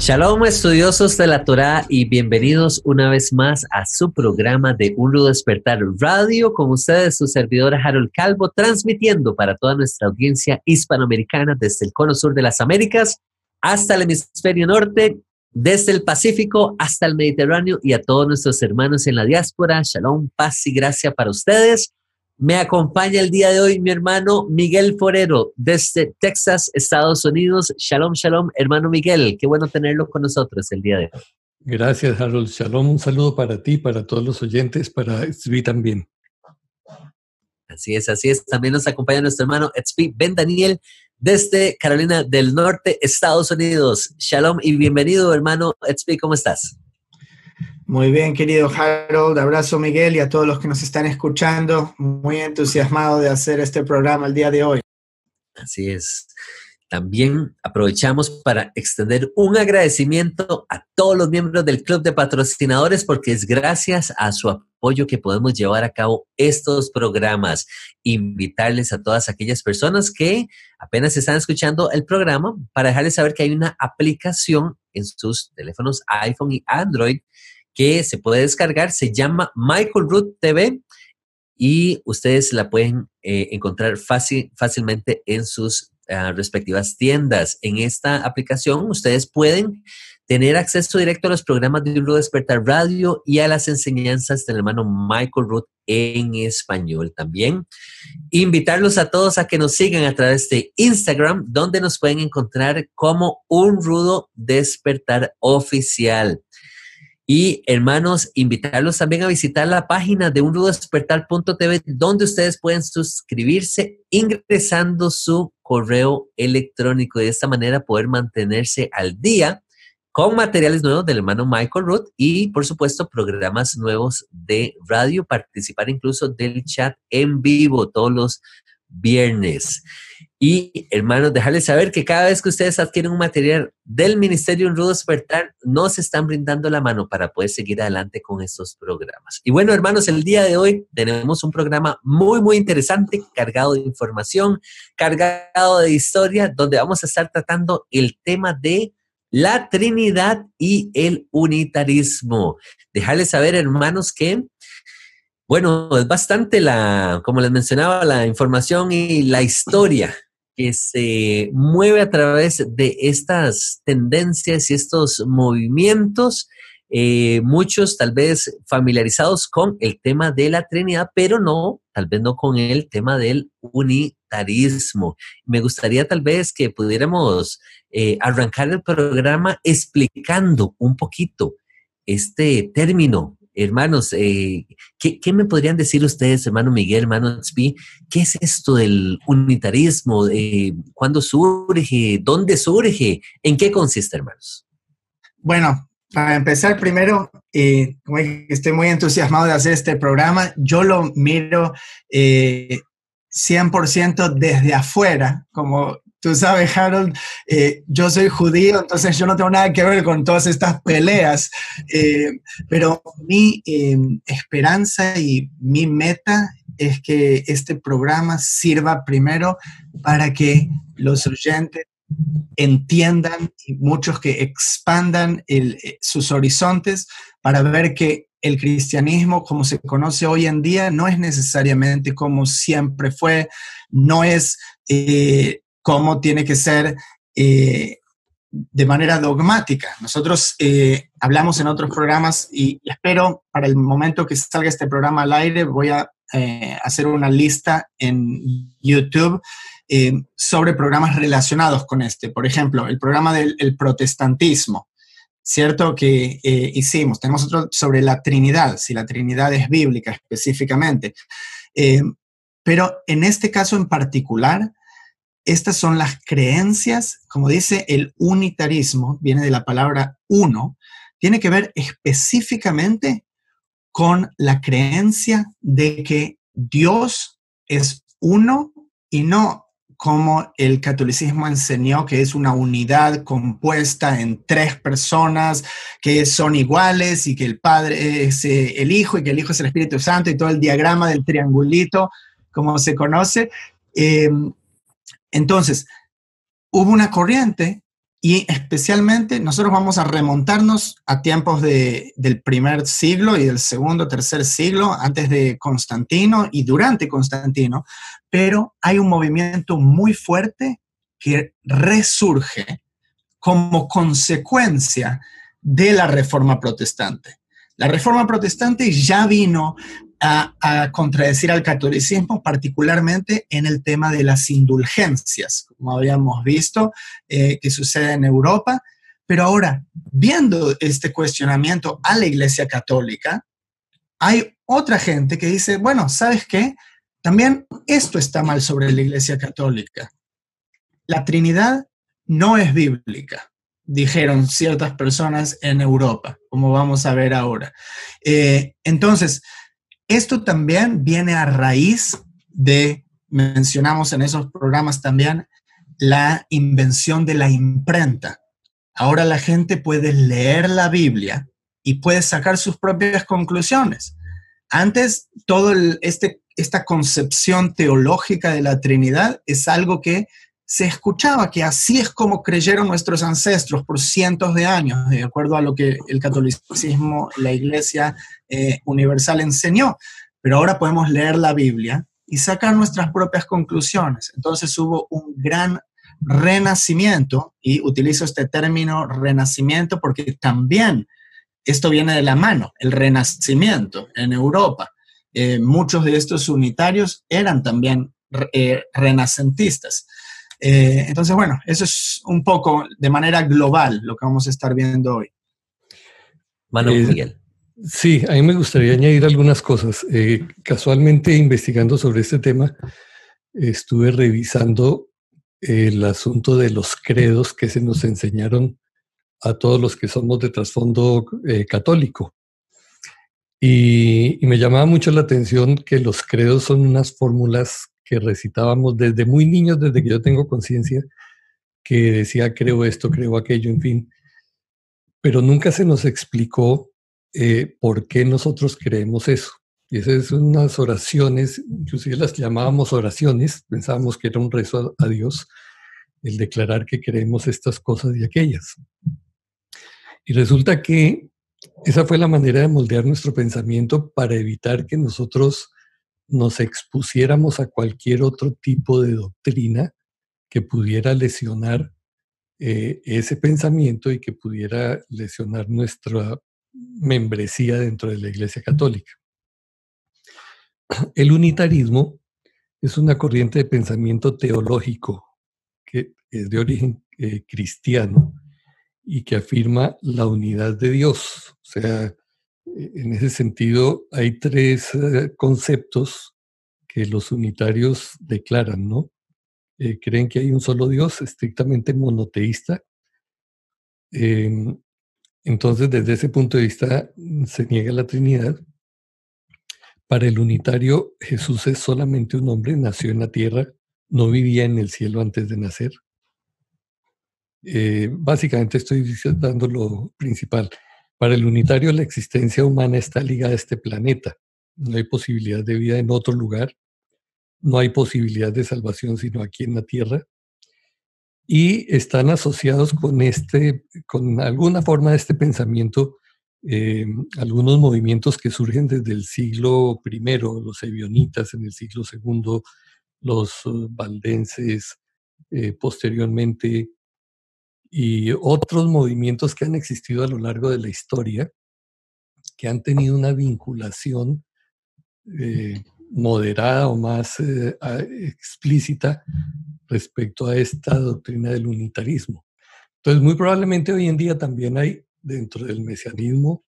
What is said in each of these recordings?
Shalom estudiosos de la Torah y bienvenidos una vez más a su programa de Un Rudo Despertar Radio con ustedes su servidora Harold Calvo transmitiendo para toda nuestra audiencia hispanoamericana desde el cono sur de las Américas hasta el hemisferio norte, desde el Pacífico hasta el Mediterráneo y a todos nuestros hermanos en la diáspora. Shalom, paz y gracia para ustedes. Me acompaña el día de hoy mi hermano Miguel Forero desde Texas, Estados Unidos. Shalom, shalom, hermano Miguel. Qué bueno tenerlo con nosotros el día de hoy. Gracias, Harold. Shalom, un saludo para ti, para todos los oyentes, para Tzvi también. Así es, así es. También nos acompaña nuestro hermano Tzvi Ben Daniel desde Carolina del Norte, Estados Unidos. Shalom y bienvenido, hermano Tzvi. ¿Cómo estás? Muy bien, querido Harold. Abrazo, Miguel, y a todos los que nos están escuchando. Muy entusiasmado de hacer este programa el día de hoy. Así es. También aprovechamos para extender un agradecimiento a todos los miembros del Club de Patrocinadores porque es gracias a su apoyo que podemos llevar a cabo estos programas. Invitarles a todas aquellas personas que apenas están escuchando el programa para dejarles saber que hay una aplicación en sus teléfonos iPhone y Android que se puede descargar, se llama Michael Root TV y ustedes la pueden eh, encontrar fácil, fácilmente en sus ah, respectivas tiendas. En esta aplicación ustedes pueden tener acceso directo a los programas de Libro Despertar Radio y a las enseñanzas del hermano Michael Root en español también. Invitarlos a todos a que nos sigan a través de Instagram, donde nos pueden encontrar como un rudo despertar oficial. Y hermanos, invitarlos también a visitar la página de unrudospertal.tv donde ustedes pueden suscribirse ingresando su correo electrónico. De esta manera poder mantenerse al día con materiales nuevos del hermano Michael Root y por supuesto programas nuevos de radio, participar incluso del chat en vivo todos los viernes. Y hermanos, dejarles saber que cada vez que ustedes adquieren un material del Ministerio en Rudo Despertar, nos están brindando la mano para poder seguir adelante con estos programas. Y bueno, hermanos, el día de hoy tenemos un programa muy, muy interesante, cargado de información, cargado de historia, donde vamos a estar tratando el tema de la Trinidad y el unitarismo. Dejarles saber, hermanos, que bueno, es bastante la, como les mencionaba, la información y la historia que se mueve a través de estas tendencias y estos movimientos, eh, muchos tal vez familiarizados con el tema de la Trinidad, pero no, tal vez no con el tema del unitarismo. Me gustaría tal vez que pudiéramos eh, arrancar el programa explicando un poquito este término hermanos, eh, ¿qué, me podrían decir ustedes, hermano Miguel, hermano Tzvi? ¿Qué es esto del unitarismo? Eh, ¿Cuándo surge? ¿Dónde surge? ¿En qué consiste, hermanos? Bueno, para empezar, primero, eh, estoy muy entusiasmado de hacer este programa. Yo lo miro 100% desde afuera, como Tú sabes, Harold, eh, yo soy judío, entonces yo no tengo nada que ver con todas estas peleas, eh, pero mi em, esperanza y mi meta es que este programa sirva primero para que los oyentes entiendan y muchos que expandan eh, sus horizontes para ver que el cristianismo como se conoce hoy en día no es necesariamente como siempre fue, no es cómo tiene que ser eh, de manera dogmática. Nosotros eh, hablamos en otros programas y espero para el momento que salga este programa al aire voy a eh, hacer una lista en YouTube sobre programas relacionados con este. Por ejemplo, el programa del protestantismo. ¿Cierto? Que hicimos. Tenemos otro sobre la Trinidad, si la Trinidad es bíblica específicamente. pero en este caso en particular, estas son las creencias, como dice el unitarismo, viene de la palabra uno, tiene que ver específicamente con la creencia de que Dios es uno y no como el catolicismo enseñó que es una unidad compuesta en tres personas que son iguales y que el Padre es eh, el Hijo y que el Hijo es el Espíritu Santo y todo el diagrama del triangulito, como se conoce. Em, entonces, hubo una corriente y especialmente nosotros vamos a remontarnos a tiempos del primer siglo y del segundo, tercer siglo, antes de Constantino y durante Constantino, pero hay un movimiento muy fuerte que resurge como consecuencia de la reforma protestante. La reforma protestante ya vino a, contradecir al catolicismo, particularmente en el tema de las indulgencias, como habíamos visto eh, que sucede en Europa. Pero ahora, viendo este cuestionamiento a la Iglesia Católica, hay otra gente que dice, bueno, ¿sabes qué? También esto está mal sobre la Iglesia Católica. La Trinidad no es bíblica, dijeron ciertas personas en Europa, como vamos a ver ahora. Eh, entonces, esto también viene a raíz de, mencionamos en esos programas también, la invención de la imprenta. Ahora la gente puede leer la Biblia y puede sacar sus propias conclusiones. Antes, todo este, esta concepción teológica de la Trinidad es algo que se escuchaba que así es como creyeron nuestros ancestros por cientos de años, de acuerdo a lo que el catolicismo, la iglesia eh, universal enseñó. Pero ahora podemos leer la Biblia y sacar nuestras propias conclusiones. Entonces hubo un gran renacimiento, y utilizo este término renacimiento porque también esto viene de la mano, el renacimiento en Europa. Eh, muchos de estos unitarios eran también eh, renacentistas. Eh, entonces, bueno, eso es un poco de manera global lo que vamos a estar viendo hoy. Manuel eh, Miguel. Sí, a mí me gustaría añadir algunas cosas. Eh, casualmente, investigando sobre este tema, estuve revisando el asunto de los credos que se nos enseñaron a todos los que somos de trasfondo católico. y, me llamaba mucho la atención que los credos son unas fórmulas que recitábamos desde muy niños, desde que yo tengo conciencia, que decía creo esto, creo aquello, en fin. Pero nunca se nos explicó eh, por qué nosotros creemos eso. Y esas son unas oraciones, inclusive las llamábamos oraciones, pensábamos que era un rezo a, a Dios, el declarar que creemos estas cosas y aquellas. Y resulta que esa fue la manera de moldear nuestro pensamiento para evitar que nosotros nos expusiéramos a cualquier otro tipo de doctrina que pudiera lesionar eh, ese pensamiento y que pudiera lesionar nuestra membresía dentro de la Iglesia Católica. El unitarismo es una corriente de pensamiento teológico que es de origen eh, cristiano y que afirma la unidad de Dios. O sea, en ese sentido, hay tres eh, conceptos que los unitarios declaran, ¿no? Eh, creen que hay un solo Dios, estrictamente monoteísta. Em, entonces, desde ese punto de vista, mm, se niega la Trinidad. Para el unitario, Jesús es solamente un hombre, nació en la tierra, no vivía en el cielo antes de nacer. Eh, básicamente estoy dando lo principal. Para el unitario la existencia humana está ligada a este planeta. No hay posibilidad de vida en otro lugar. No hay posibilidad de salvación sino aquí en la tierra. Y están asociados con este, con alguna forma de este pensamiento, eh, algunos movimientos que surgen desde el siglo I, los ebionitas en el siglo II, los uh, valdenses eh, posteriormente, y otros movimientos que han existido a lo largo de la historia, que han tenido una vinculación eh, moderada o más eh, explícita respecto a esta doctrina del unitarismo. Entonces, muy probablemente hoy en día también hay dentro del mesianismo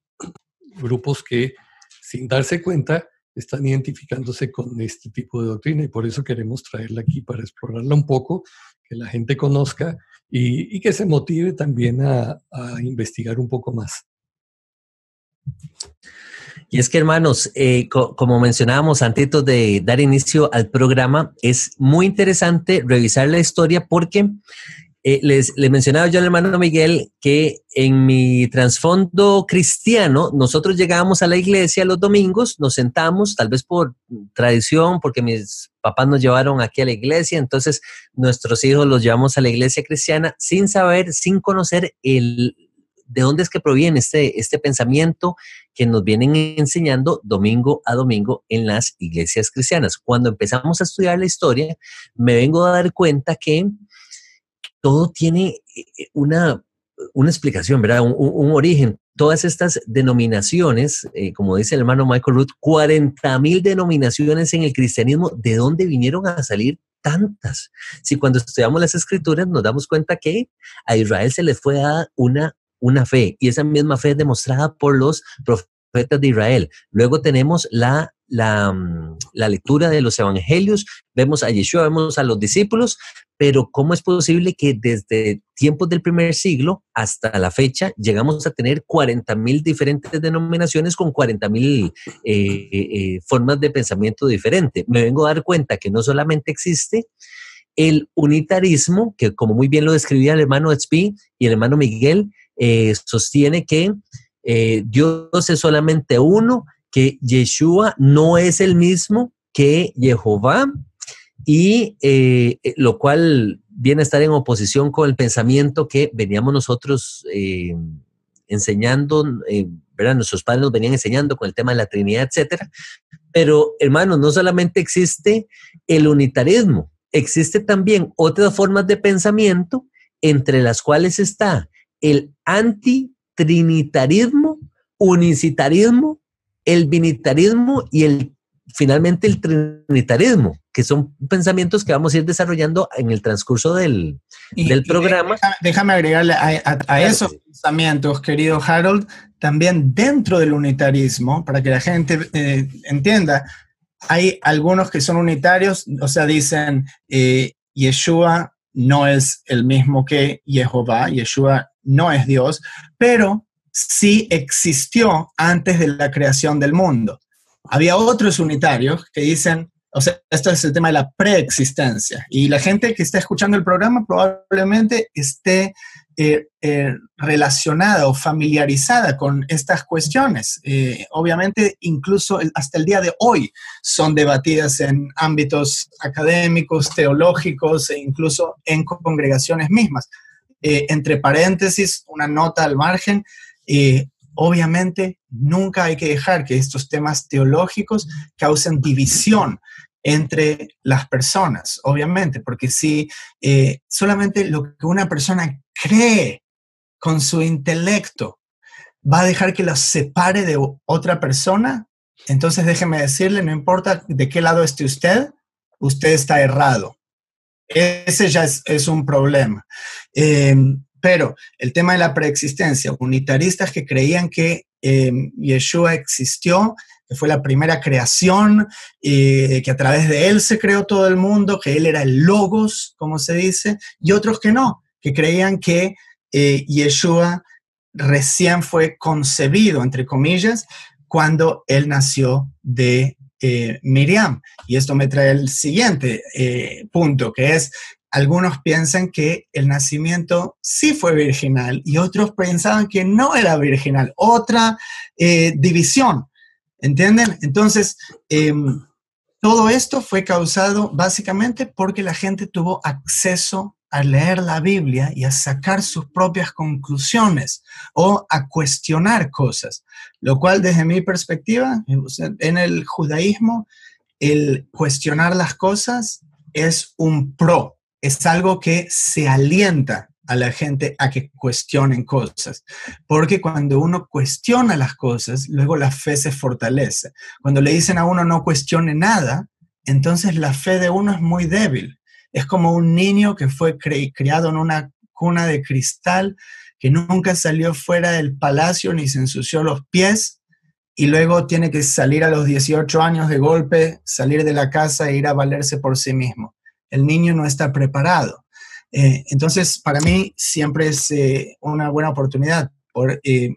grupos que, sin darse cuenta, están identificándose con este tipo de doctrina y por eso queremos traerla aquí para explorarla un poco, que la gente conozca y, que se motive también a, investigar un poco más. Y es que, hermanos, eh, como mencionábamos antes de dar inicio al programa, es muy interesante revisar la historia porque eh, les, mencionaba yo al hermano Miguel que en mi trasfondo cristiano, nosotros llegábamos a la iglesia los domingos, nos sentamos, tal vez por tradición, porque mis papás nos llevaron aquí a la iglesia, entonces nuestros hijos los llevamos a la iglesia cristiana sin saber, sin conocer el, de dónde es que proviene este, este pensamiento que nos vienen enseñando domingo a domingo en las iglesias cristianas. Cuando empezamos a estudiar la historia, me vengo a dar cuenta que todo tiene eh, una, una explicación, ¿verdad? Un, origen. Todas estas denominaciones, eh, como dice el hermano Michael Root, 40 mil denominaciones en el cristianismo, ¿de dónde vinieron a salir tantas? Si cuando estudiamos las escrituras nos damos cuenta que a Israel se le fue dada una, una fe y esa misma fe es demostrada por los profetas de Israel. Luego tenemos la Mm, la, lectura de los evangelios, vemos a Yeshua, vemos a los discípulos, pero ¿cómo es posible que desde tiempos del primer siglo hasta la fecha llegamos a tener 40 mil diferentes denominaciones con 40 mil eh, eh, formas de pensamiento diferente? Me vengo a dar cuenta que no solamente existe el unitarismo, que como muy bien lo describía el hermano Etzpi y el hermano Miguel, eh, sostiene que Dios es solamente uno que Yeshua no es el mismo que Jehová y eh, eh, lo cual viene a estar en oposición con el pensamiento que veníamos nosotros eh, enseñando, ¿verdad? Nuestros padres nos venían enseñando con el tema de la Trinidad, etcétera. Pero, hermanos, no solamente existe el unitarismo, existe también otras formas de pensamiento, entre las cuales está el antitrinitarismo, unicitarismo el binitarismo y el finalmente el trinitarismo, que son pensamientos que vamos a ir desarrollando en el transcurso del, del programa. Déjame, agregarle a, esos pensamientos, querido Harold, también dentro del unitarismo, para que la gente eh, entienda, hay algunos que son unitarios, o sea, dicen, eh, Yeshua no es el mismo que Jehová, Yeshua no es Dios, pero sí existió antes de la creación del mundo. Había otros unitarios que dicen, o sea, esto es el tema de la preexistencia. Y la gente que está escuchando el programa probablemente esté eh, eh, relacionada o familiarizada con estas cuestiones. Eh, obviamente, incluso hasta el día de hoy son debatidas en ámbitos académicos, teológicos e incluso en congregaciones mismas. Entre paréntesis, una nota al margen, obviamente, nunca hay que dejar que estos temas teológicos causen división entre las personas, obviamente, porque si eh, solamente lo que una persona cree con su intelecto va a dejar que los separe de otra persona, entonces déjeme decirle, no importa de qué lado esté usted, usted está errado. Ese ya es, un problema. Eh, pero el tema de la preexistencia, unitaristas que creían que eh, Yeshua existió, que fue la primera creación, eh, que a través de él se creó todo el mundo, que él era el logos, como se dice, y otros que no, que creían que Yeshua recién fue concebido, entre comillas, cuando él nació de Miriam. Y esto me trae el siguiente punto, que es algunos piensan que el nacimiento sí fue virginal y otros pensaban que no era virginal. Otra eh, división, ¿entienden? Entonces, em, todo esto fue causado básicamente porque la gente tuvo acceso a leer la Biblia y a sacar sus propias conclusiones o a cuestionar cosas, lo cual desde mi perspectiva, en el judaísmo, el cuestionar las cosas es un pro, es algo que se alienta a la gente a que cuestionen cosas, porque cuando uno cuestiona las cosas, luego la fe se fortalece. Cuando le dicen a uno no cuestione nada, entonces la fe de uno es muy débil. Es como un niño que fue criado en una cuna de cristal, que nunca salió fuera del palacio ni se ensució los pies, y luego tiene que salir a los 18 años de golpe, salir de la casa e ir a valerse por sí mismo el niño no está preparado. Eh, entonces, para mí siempre es eh, una buena oportunidad por, eh,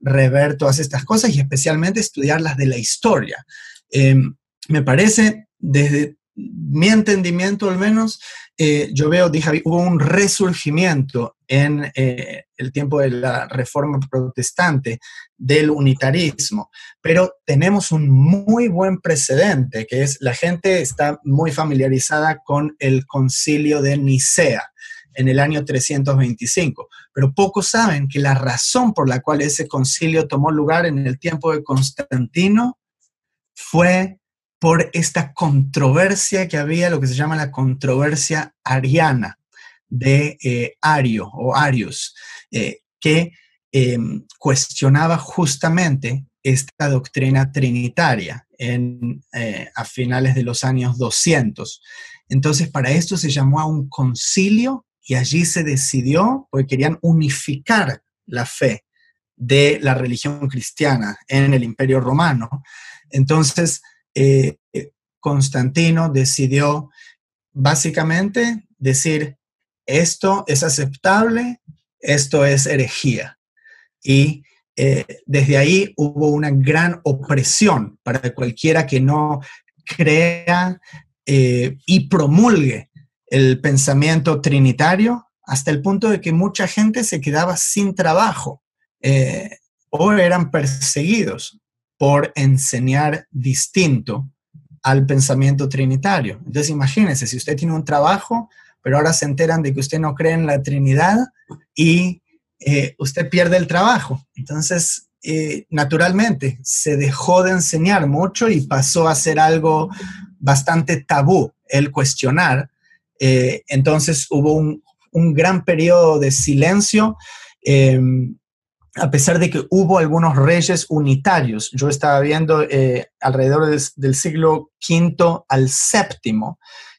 rever todas estas cosas y especialmente estudiarlas de la historia. Em, me parece, desde mi entendimiento al menos, eh, yo veo, dije, hubo un resurgimiento en eh, el tiempo de la reforma protestante del unitarismo, pero tenemos un muy buen precedente, que es la gente está muy familiarizada con el concilio de Nicea en el año 325, pero pocos saben que la razón por la cual ese concilio tomó lugar en el tiempo de Constantino fue por esta controversia que había, lo que se llama la controversia ariana de eh, Ario o Arius, eh, que em, cuestionaba justamente esta doctrina trinitaria eh, a finales de los años 200. Entonces, para esto se llamó a un concilio y allí se decidió, porque querían unificar la fe de la religión cristiana en el imperio romano. Entonces, eh, Constantino decidió básicamente decir, esto es aceptable, esto es herejía. Y eh, desde ahí hubo una gran opresión para cualquiera que no crea eh, y promulgue el pensamiento trinitario hasta el punto de que mucha gente se quedaba sin trabajo o eran perseguidos por enseñar distinto al pensamiento trinitario. Entonces imagínense, si usted tiene un trabajo, pero ahora se enteran de que usted no cree en la Trinidad y eh, usted pierde el trabajo. Entonces, eh, naturalmente, se dejó de enseñar mucho y pasó a ser algo bastante tabú el cuestionar. Eh, entonces hubo un, un, gran periodo de silencio a pesar de que hubo algunos reyes unitarios. Yo estaba viendo eh, alrededor del, siglo V al VII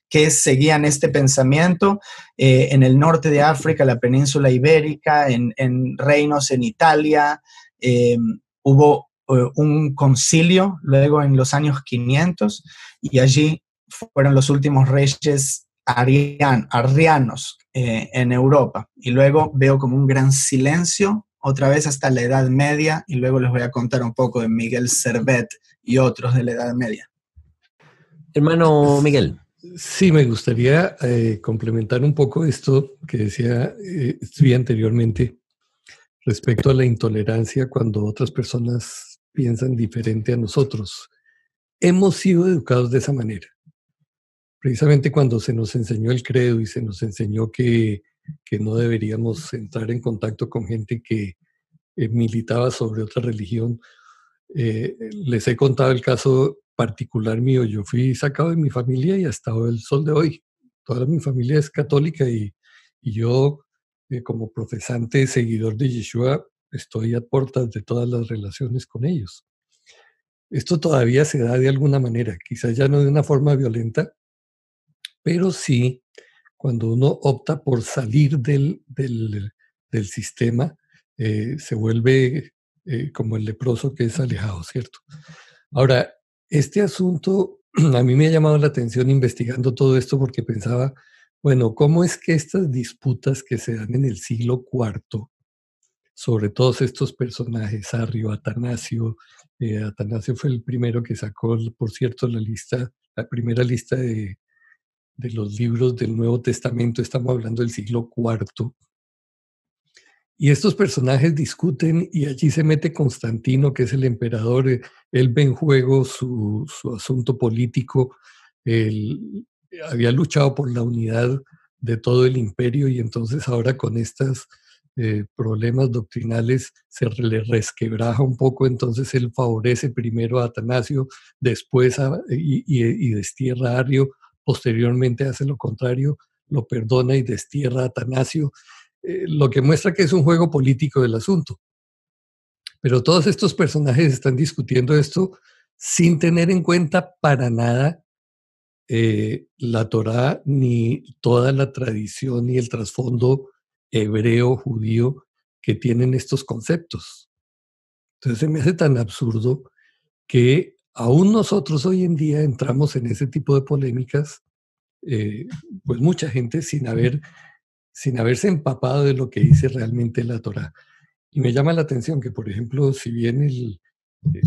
que seguían este pensamiento eh, en el norte de África, la península ibérica, en, reinos en Italia. Em, hubo eh, un concilio luego en los años 500 y allí fueron los últimos reyes arrianos en Europa. Y luego veo como un gran silencio otra vez hasta la Edad Media y luego les voy a contar un poco de Miguel Servet y otros de la Edad Media. Hermano Miguel. Sí, me gustaría eh, complementar un poco esto que decía eh, anteriormente respecto a la intolerancia cuando otras personas piensan diferente a nosotros. Hemos sido educados de esa manera. Precisamente cuando se nos enseñó el credo y se nos enseñó que que no deberíamos entrar en contacto con gente que eh, militaba sobre otra religión. Eh, les he contado el caso particular mío. Yo fui sacado de mi familia y hasta el sol de hoy. Toda mi familia es católica y, yo, eh, como profesante, seguidor de Yeshua, estoy a puertas de todas las relaciones con ellos. Esto todavía se da de alguna manera, quizás ya no de una forma violenta, pero sí cuando uno opta por salir del, del, sistema, eh, se vuelve eh, como el leproso que es alejado, ¿cierto? Ahora, este asunto a mí me ha llamado la atención investigando todo esto porque pensaba, bueno, ¿cómo es que estas disputas que se dan en el siglo IV sobre todos estos personajes, Arrio, Atanasio, eh, Atanasio fue el primero que sacó, por cierto, la lista, la primera lista de, de los libros del Nuevo Testamento, estamos hablando del siglo IV. Y estos personajes discuten y allí se mete Constantino, que es el emperador, eh, él ve en juego su, asunto político, él había luchado por la unidad de todo el imperio y entonces ahora con estos eh, problemas doctrinales se le resquebraja un poco, entonces él favorece primero a Atanasio, después y, destierra a Ario, posteriormente hace lo contrario, lo perdona y destierra a Atanasio, eh, lo que muestra que es un juego político del asunto. Pero todos estos personajes están discutiendo esto sin tener en cuenta para nada eh, la Torá ni toda la tradición ni el trasfondo hebreo, judío que tienen estos conceptos. Entonces se me hace tan absurdo que aún nosotros hoy en día entramos en ese tipo de polémicas, eh, pues mucha gente sin, haber, sin haberse empapado de lo que dice realmente la Torah. Y me llama la atención que, por ejemplo, si bien el, eh,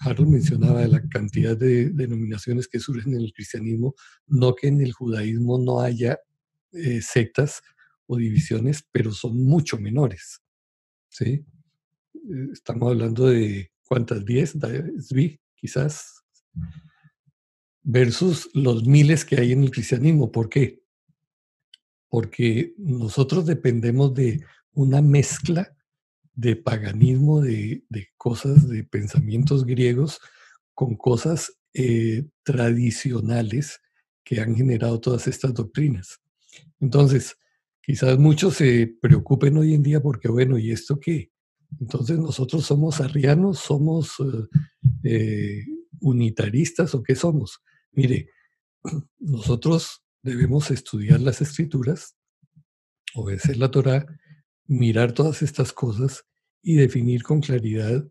Harold mencionaba la cantidad de denominaciones que surgen en el cristianismo, no que en el judaísmo no haya eh, sectas o divisiones, pero son mucho menores. ¿sí? Eh, estamos hablando de cuántas, 10, quizás, versus los miles que hay en el cristianismo. ¿Por qué? Porque nosotros dependemos de una mezcla de paganismo, de, cosas, de pensamientos griegos, con cosas eh, tradicionales que han generado todas estas doctrinas. Entonces, quizás muchos se preocupen hoy en día porque, bueno, ¿y esto qué? Entonces nosotros somos arrianos, somos eh, eh, unitaristas o qué somos. Mire, nosotros debemos estudiar las escrituras, obedecer la Torah, mirar todas estas cosas y definir con claridad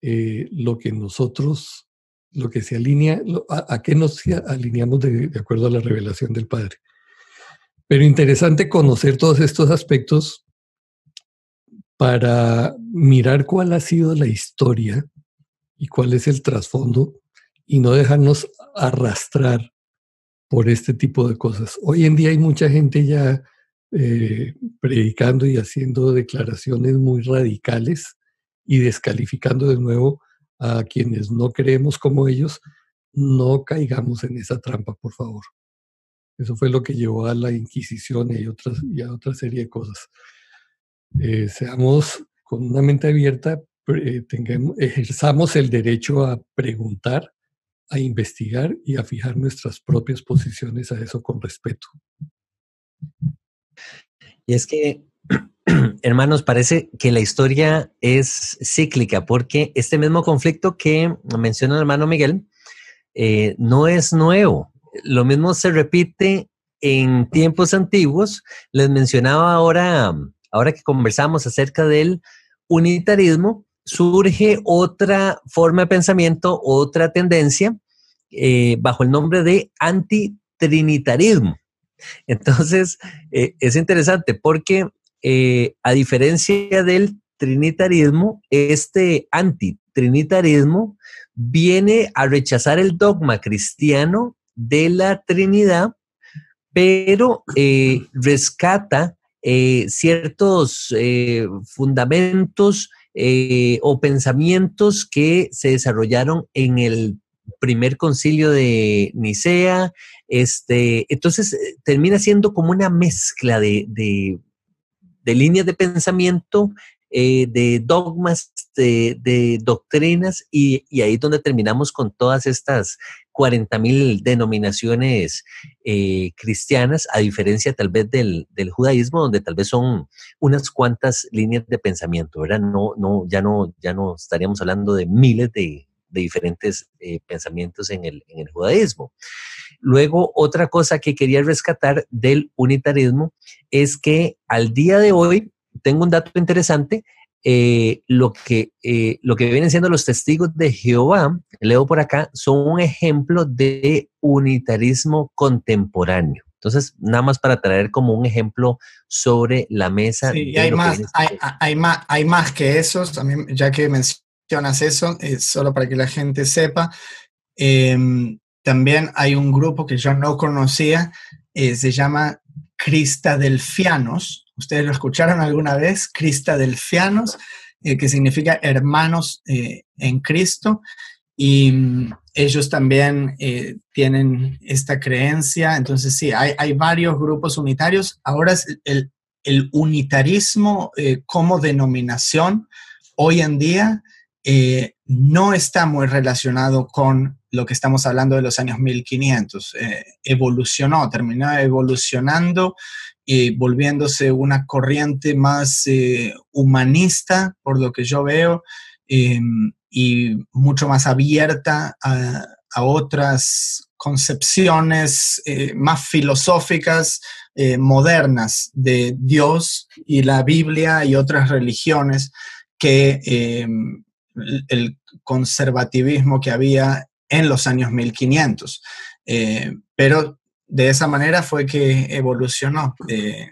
eh, lo que nosotros, lo que se alinea, a, qué nos alineamos de, acuerdo a la revelación del Padre. Pero interesante conocer todos estos aspectos para mirar cuál ha sido la historia y cuál es el trasfondo y no dejarnos arrastrar por este tipo de cosas. Hoy en día hay mucha gente ya eh, predicando y haciendo declaraciones muy radicales y descalificando de nuevo a quienes no creemos como ellos, no caigamos en esa trampa, por favor. Eso fue lo que llevó a la Inquisición y, otras, y a otra serie de cosas. Eh, seamos con una mente abierta, eh, tengamos, ejerzamos el derecho a preguntar, a investigar y a fijar nuestras propias posiciones a eso con respeto. Y es que, hermanos, parece que la historia es cíclica, porque este mismo conflicto que menciona el hermano Miguel eh, no es nuevo. Lo mismo se repite en tiempos antiguos. Les mencionaba ahora, ahora que conversamos acerca del unitarismo, surge otra forma de pensamiento, otra tendencia, eh, bajo el nombre de antitrinitarismo. Entonces, eh, es interesante porque eh, a diferencia del trinitarismo, este antitrinitarismo viene a rechazar el dogma cristiano de la Trinidad, pero rescata ciertos fundamentos o pensamientos que se desarrollaron en el primer concilio de Nicea. Este, entonces eh, termina siendo como una mezcla de, de, líneas de pensamiento, eh, de dogmas, de, doctrinas, y, ahí es donde terminamos con todas estas 40.000 denominaciones eh, cristianas, a diferencia tal vez del, judaísmo, donde tal vez son unas cuantas líneas de pensamiento, ¿verdad? No, no, ya no, ya no estaríamos hablando de miles de, diferentes eh, pensamientos en el judaísmo. Luego, otra cosa que quería rescatar del unitarismo es que al día de hoy, tengo un dato interesante, eh, lo, que, eh, lo que vienen siendo los testigos de Jehová, leo por acá, son un ejemplo de unitarismo contemporáneo. Entonces, nada más para traer como un ejemplo sobre la mesa. Sí, hay más, hay, hay, más, hay más que eso, también, ya que mencioné eso, eh, solo para que la gente sepa. Em, también hay un grupo que yo no conocía, se llama Cristadelfianos. ¿Ustedes lo escucharon alguna vez? Cristadelfianos, eh, que significa hermanos en Cristo. Y mm, ellos también tienen esta creencia. Entonces, sí, hay, varios grupos unitarios. Ahora el, el unitarismo como denominación hoy en día eh, no está muy relacionado con lo que estamos hablando de los años 1500. Eh, evolucionó, terminó evolucionando y volviéndose una corriente más eh, humanista, por lo que yo veo, y mucho más abierta a, otras concepciones más filosóficas, modernas de Dios y la Biblia y otras religiones que el conservativismo que había en los años 1500. Eh, pero de esa manera fue que evolucionó. Eh,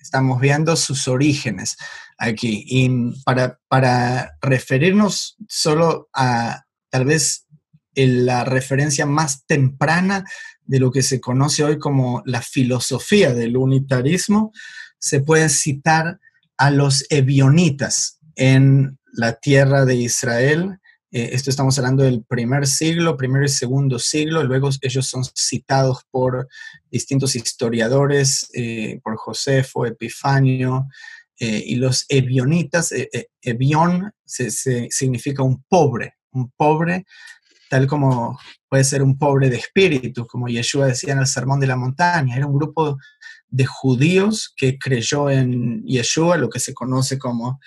estamos viendo sus orígenes. aquí. Y para, para referirnos solo a tal vez la referencia más temprana de lo que se conoce hoy como la filosofía del unitarismo, se puede citar a los ebionitas en la tierra de Israel. Eh, esto estamos hablando del primer siglo, primer y segundo siglo. Luego ellos son citados por distintos historiadores, eh, por Josefo, Epifanio, eh, y los ebionitas, ebión significa un pobre, un pobre tal como puede ser un pobre de espíritu, como Yeshua decía en el Sermón de la Montaña. Era un grupo de judíos que creyó en Yeshua, lo que se conoce como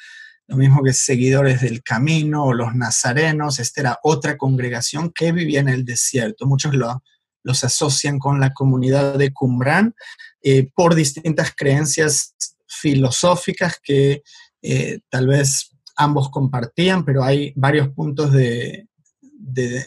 lo mismo que seguidores del camino o los nazarenos. Esta era otra congregación que vivía en el desierto. Muchos lo, los asocian con la comunidad de Qumran eh, por distintas creencias filosóficas que eh, tal vez ambos compartían, pero hay varios puntos de, de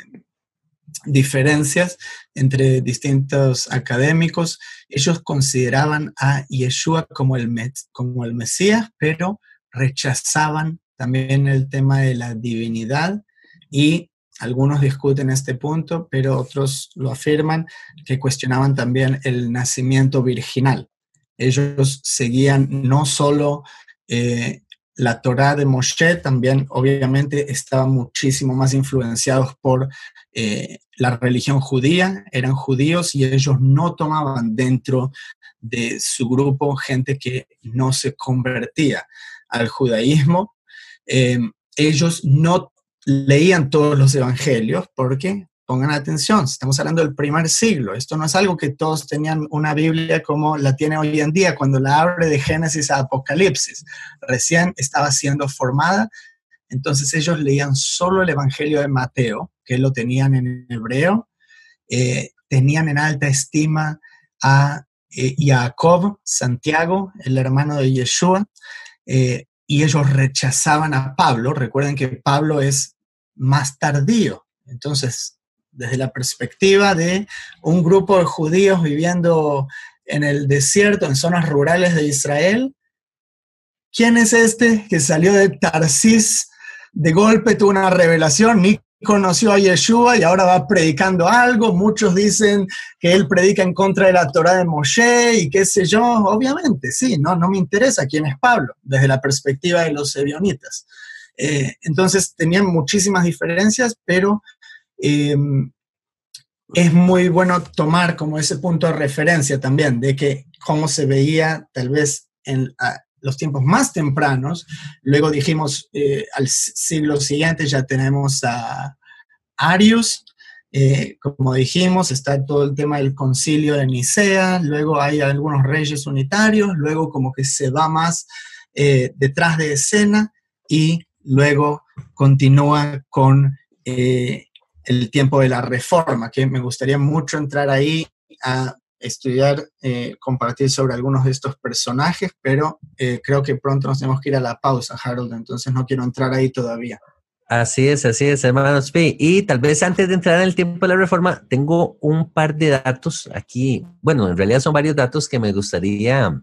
diferencias entre distintos académicos. Ellos consideraban a Yeshua como el, como el Mesías, pero rechazaban también el tema de la divinidad y algunos discuten este punto, pero otros lo afirman que cuestionaban también el nacimiento virginal. Ellos seguían no solo eh, la Torá de Moshe también obviamente estaba muchísimo más influenciados por eh, la religión judía, eran judíos y ellos no tomaban dentro de su grupo gente que no se convertía al judaísmo. Eh, ellos no leían todos los evangelios porque pongan atención, estamos hablando del primer siglo, esto no es algo que todos tenían una Biblia como la tiene hoy en día, cuando la abre de Génesis a Apocalipsis, recién estaba siendo formada, entonces ellos leían solo el Evangelio de Mateo, que lo tenían en hebreo, eh, tenían en alta estima a eh, Jacob, Santiago, el hermano de Yeshua, eh, y ellos rechazaban a Pablo, recuerden que Pablo es más tardío, entonces desde la perspectiva de un grupo de judíos viviendo en el desierto, en zonas rurales de Israel. ¿Quién es este que salió de Tarsis de golpe, tuvo una revelación, conoció a Yeshua y ahora va predicando algo? Muchos dicen que él predica en contra de la Torah de Moshe y qué sé yo. Obviamente, sí, no, no me interesa quién es Pablo, desde la perspectiva de los ebionitas. Eh, entonces tenían muchísimas diferencias, pero Em, es muy bueno tomar como ese punto de referencia también de que cómo se veía tal vez en los tiempos más tempranos. Luego dijimos, eh, al siglo siguiente ya tenemos a Arius, eh, como dijimos, está todo el tema del concilio de Nicea, luego hay algunos reyes unitarios, luego como que se va más eh, detrás de escena y luego continúa con el tiempo de la reforma, que me gustaría mucho entrar ahí a estudiar, eh, compartir sobre algunos de estos personajes, pero eh, creo que pronto nos tenemos que ir a la pausa, Harold, entonces no quiero entrar ahí todavía. Así es, así es, hermanos. Y tal vez antes de entrar en el tiempo de la reforma, tengo un par de datos aquí. Bueno, en realidad son varios datos que me gustaría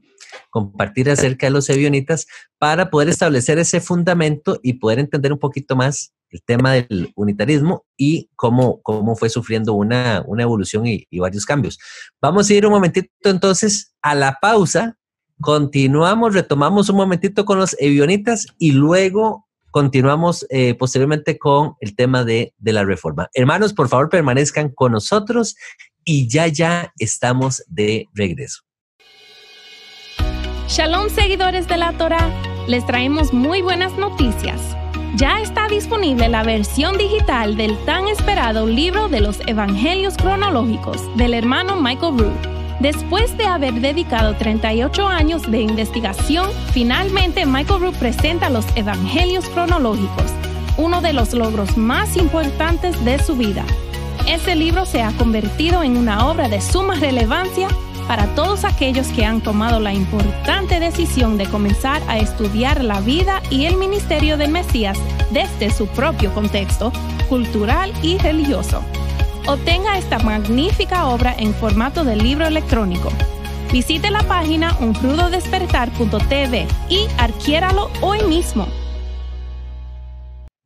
compartir acerca de los ebionitas para poder establecer ese fundamento y poder entender un poquito más el tema del unitarismo y cómo, cómo fue sufriendo una, una evolución y, varios cambios. Vamos a ir un momentito entonces a la pausa. Continuamos, retomamos un momentito con los ebionitas y luego continuamos eh, posteriormente con el tema de, de, la reforma. Hermanos, por favor, permanezcan con nosotros y ya, ya estamos de regreso. Shalom, seguidores de la Torah. Les traemos muy buenas noticias. Ya está disponible la versión digital del tan esperado libro de los Evangelios cronológicos del hermano Michael Root Después de haber dedicado 38 años de investigación, finalmente Michael Root presenta los Evangelios cronológicos, uno de los logros más importantes de su vida. Este libro se ha convertido en una obra de suma relevancia para todos aquellos que han tomado la importante decisión de comenzar a estudiar la vida y el ministerio del Mesías desde su propio contexto cultural y religioso. Obtenga esta magnífica obra en formato de libro electrónico. Visite la página unrudodespertar.tv y adquiéralo hoy mismo.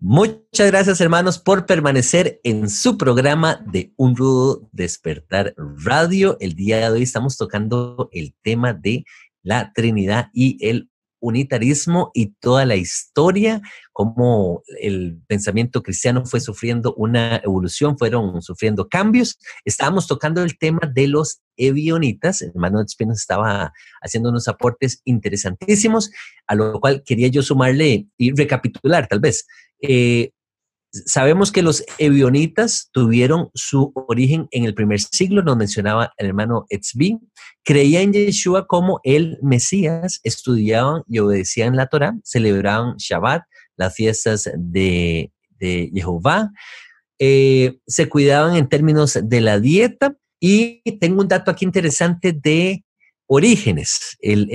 Muchas gracias hermanos por permanecer en su programa de Un Rudo Despertar Radio. El día de hoy estamos tocando el tema de la Trinidad y el unitarismo y toda la historia, cómo el pensamiento cristiano fue sufriendo una evolución, fueron sufriendo cambios. Estábamos tocando el tema de los evionitas. El hermano Espino estaba haciendo unos aportes interesantísimos, a lo cual quería yo sumarle y recapitular tal vez. Eh, Sabemos que los evionitas tuvieron su origen en el primer siglo, nos mencionaba el hermano Etzbi. Creían en Yeshua como el Mesías, estudiaban y obedecían la Torah, celebraban Shabbat, las fiestas de, Jehová, eh, se cuidaban en términos de la dieta. Y tengo un dato aquí interesante de Orígenes, el,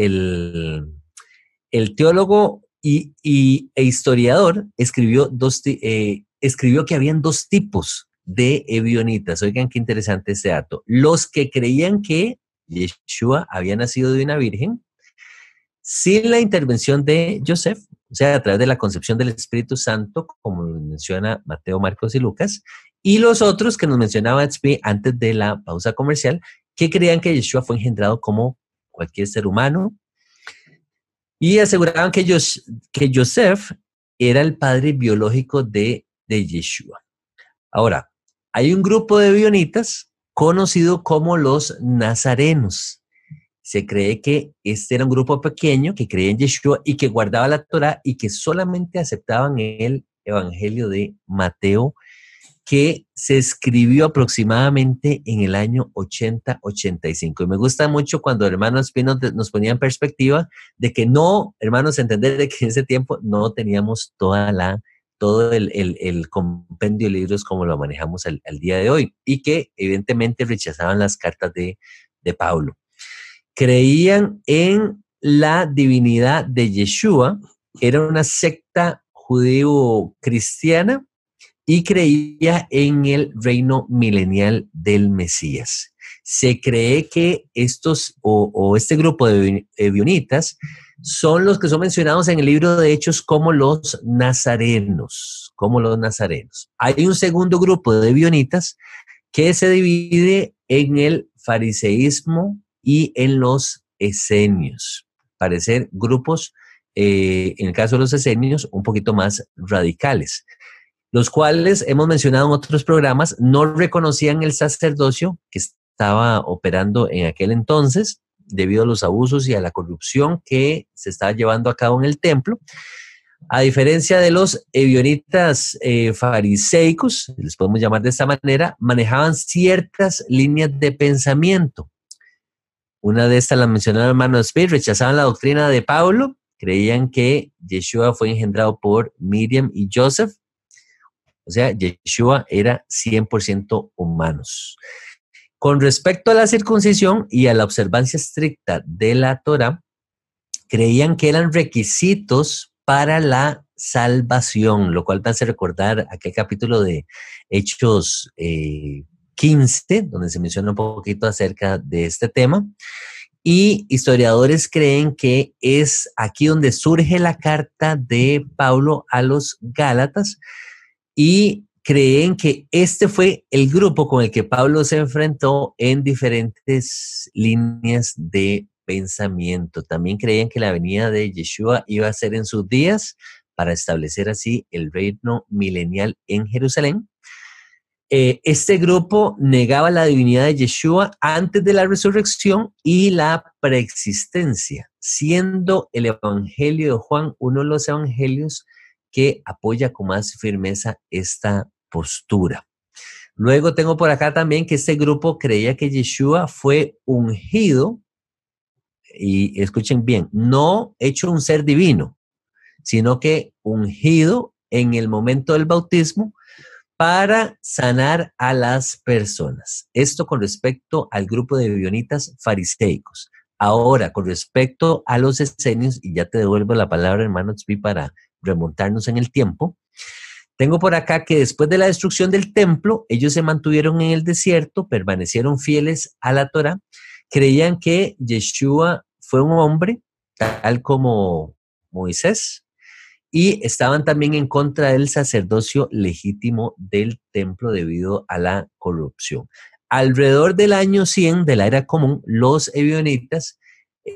el teólogo y, e historiador escribió, dos, eh, escribió que habían dos tipos de evionitas. Oigan qué interesante este dato. Los que creían que Yeshua había nacido de una virgen sin la intervención de Joseph, o sea, a través de la concepción del Espíritu Santo, como menciona Mateo, Marcos y Lucas, y los otros que nos mencionaba Tzvi antes de la pausa comercial, que creían que Yeshua fue engendrado como cualquier ser humano, y aseguraban que, ellos, que era el padre biológico de, de Yeshua. Ahora, hay un grupo de bionitas conocido como los nazarenos. Se cree que este era un grupo pequeño que creía en Yeshua y que guardaba la Torah y que solamente aceptaban el Evangelio de Mateo que se escribió aproximadamente en el año 80-85. Y me gusta mucho cuando hermanos Espino nos ponía en perspectiva de que no, hermanos, entender de que en ese tiempo no teníamos toda la, todo el, el, compendio de libros como lo manejamos al, día de hoy y que evidentemente rechazaban las cartas de, de Pablo. Creían en la divinidad de Yeshua, era una secta judío-cristiana y creía en el reino milenial del Mesías. Se cree que estos o, este grupo de bionitas son los que son mencionados en el libro de Hechos como los nazarenos, como los nazarenos. Hay un segundo grupo de bionitas que se divide en el fariseísmo y en los esenios. Parecer grupos, eh, en el caso de los esenios, un poquito más radicales los cuales hemos mencionado en otros programas, no reconocían el sacerdocio que estaba operando en aquel entonces debido a los abusos y a la corrupción que se estaba llevando a cabo en el templo. A diferencia de los evionitas eh, fariseicos, les podemos llamar de esta manera, manejaban ciertas líneas de pensamiento. Una de estas la mencionó el hermano Smith, rechazaban la doctrina de Pablo, creían que Yeshua fue engendrado por Miriam y Joseph, o sea, Yeshua era 100% humanos. Con respecto a la circuncisión y a la observancia estricta de la Torah, creían que eran requisitos para la salvación, lo cual me hace recordar aquel capítulo de Hechos 15, eh, donde se menciona un poquito acerca de este tema. Y historiadores creen que es aquí donde surge la carta de Pablo a los Gálatas, y creen que este fue el grupo con el que Pablo se enfrentó en diferentes líneas de pensamiento. También creían que la venida de Yeshua iba a ser en sus días para establecer así el reino milenial en Jerusalén. Este grupo negaba la divinidad de Yeshua antes de la resurrección y la preexistencia, siendo el Evangelio de Juan uno de los evangelios que apoya con más firmeza esta postura. Luego tengo por acá también que este grupo creía que Yeshua fue ungido, y escuchen bien, no hecho un ser divino, sino que ungido en el momento del bautismo para sanar a las personas. Esto con respecto al grupo de bionitas fariseicos. Ahora, con respecto a los esenios, y ya te devuelvo la palabra, hermano Tzvi, para remontarnos en el tiempo. Tengo por acá que después de la destrucción del templo, ellos se mantuvieron en el desierto, permanecieron fieles a la Torah, creían que Yeshua fue un hombre, tal como Moisés, y estaban también en contra del sacerdocio legítimo del templo debido a la corrupción. Alrededor del año 100 de la era común, los ebionitas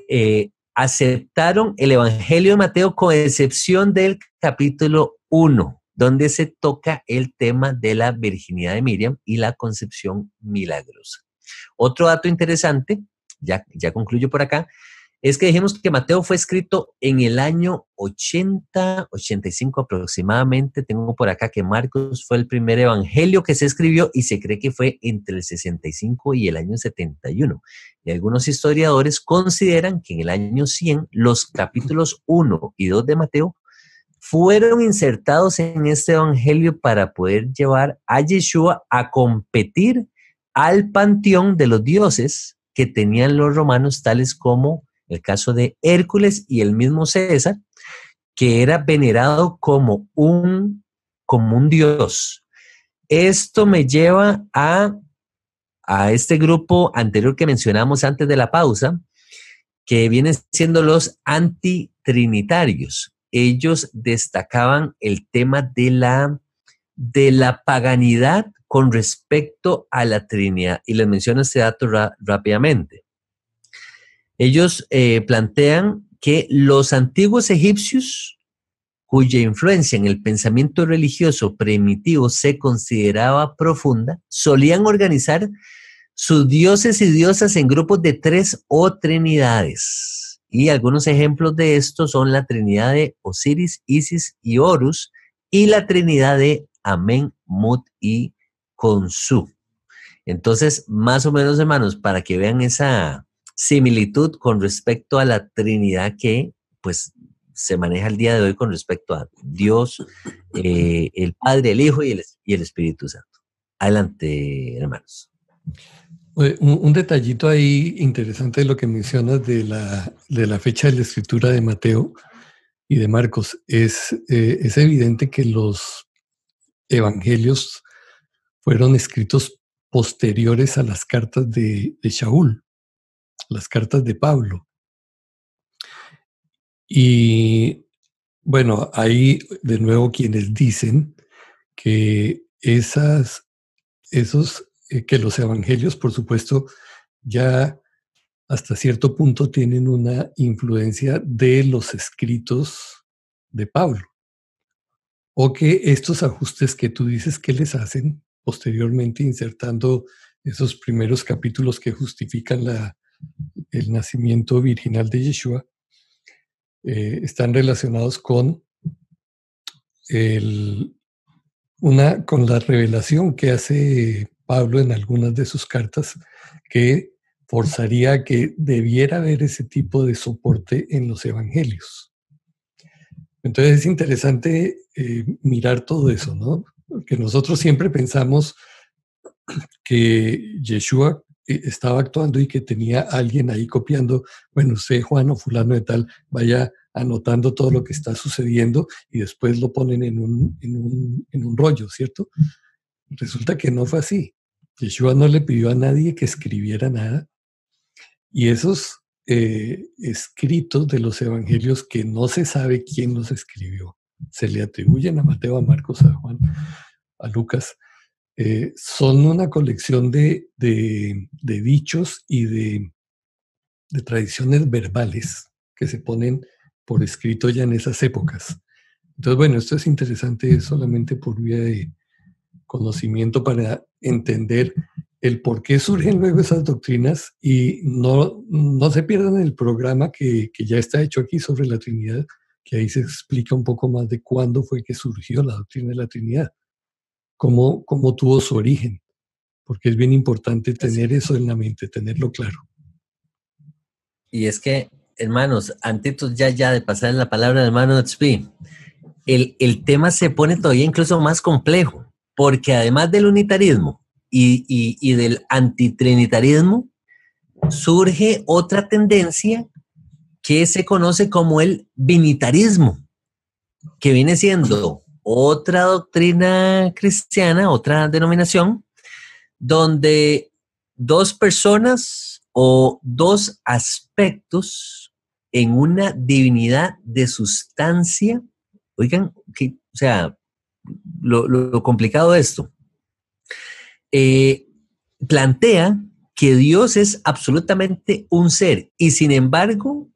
eh, aceptaron el Evangelio de Mateo con excepción del capítulo 1, donde se toca el tema de la virginidad de Miriam y la concepción milagrosa. Otro dato interesante, ya, ya concluyo por acá, es que dijimos que Mateo fue escrito en el año 80, 85 aproximadamente. Tengo por acá que Marcos fue el primer evangelio que se escribió y se cree que fue entre el 65 y el año 71. Y algunos historiadores consideran que en el año 100 los capítulos 1 y 2 de Mateo fueron insertados en este evangelio para poder llevar a Yeshua a competir al panteón de los dioses que tenían los romanos, tales como el caso de Hércules y el mismo César, que era venerado como un, como un dios. Esto me lleva a, a este grupo anterior que mencionamos antes de la pausa, que vienen siendo los antitrinitarios. Ellos destacaban el tema de la, de la paganidad con respecto a la Trinidad. Y les menciono este dato rápidamente. Ellos eh, plantean que los antiguos egipcios, cuya influencia en el pensamiento religioso primitivo se consideraba profunda, solían organizar sus dioses y diosas en grupos de tres o trinidades. Y algunos ejemplos de esto son la trinidad de Osiris, Isis y Horus y la trinidad de Amen, Mut y Konsu. Entonces, más o menos, hermanos, para que vean esa, similitud con respecto a la Trinidad que pues se maneja el día de hoy con respecto a Dios, eh, el Padre, el Hijo y el, Espíritu Santo. Adelante, hermanos. Un, detallito ahí interesante de lo que mencionas de la, de la fecha de la escritura de Mateo y de Marcos. Es, eh, es evidente que los evangelios fueron escritos posteriores a las cartas de, de Shaul las cartas de Pablo. Y bueno, hay de nuevo quienes dicen que esas, esos, eh, que los evangelios, por supuesto, ya hasta cierto punto tienen una influencia de los escritos de Pablo. O que estos ajustes que tú dices que les hacen posteriormente insertando esos primeros capítulos que justifican la, el nacimiento virginal de Yeshua, eh, están relacionados con, una, con la revelación que hace Pablo en algunas de sus cartas, que forzaría que debiera haber ese tipo de soporte en los evangelios. Entonces es interesante eh, mirar todo eso, ¿no? Porque nosotros siempre pensamos que Yeshua estaba actuando y que tenía alguien ahí copiando, bueno, usted, Juan o fulano de tal, vaya anotando todo lo que está sucediendo y después lo ponen en un, en un, en un rollo, ¿cierto? Resulta que no fue así. Yeshua no le pidió a nadie que escribiera nada y esos eh, escritos de los evangelios que no se sabe quién los escribió, se le atribuyen a Mateo, a Marcos, a Juan, a Lucas, eh, son una colección de, dichos y de, tradiciones verbales que se ponen por escrito ya en esas épocas. Entonces, bueno, esto es interesante solamente por vía de conocimiento para entender el por qué surgen luego esas doctrinas y no, no se pierdan el programa que, que, ya está hecho aquí sobre la Trinidad, que ahí se explica un poco más de cuándo fue que surgió la doctrina de la Trinidad cómo, cómo tuvo su origen, porque es bien importante tener eso en la mente, tenerlo claro. Y es que, hermanos, antes ya, ya de pasar la palabra al hermano Tzvi, el, el tema se pone todavía incluso más complejo, porque además del unitarismo y, y, y del antitrinitarismo, surge otra tendencia que se conoce como el binitarismo, que viene siendo otra doctrina cristiana, otra denominación, donde dos personas o dos aspectos en una divinidad de sustancia. Oigan, que, o sea, lo, complicado de esto. Eh, plantea que Dios es absolutamente un ser y sin embargo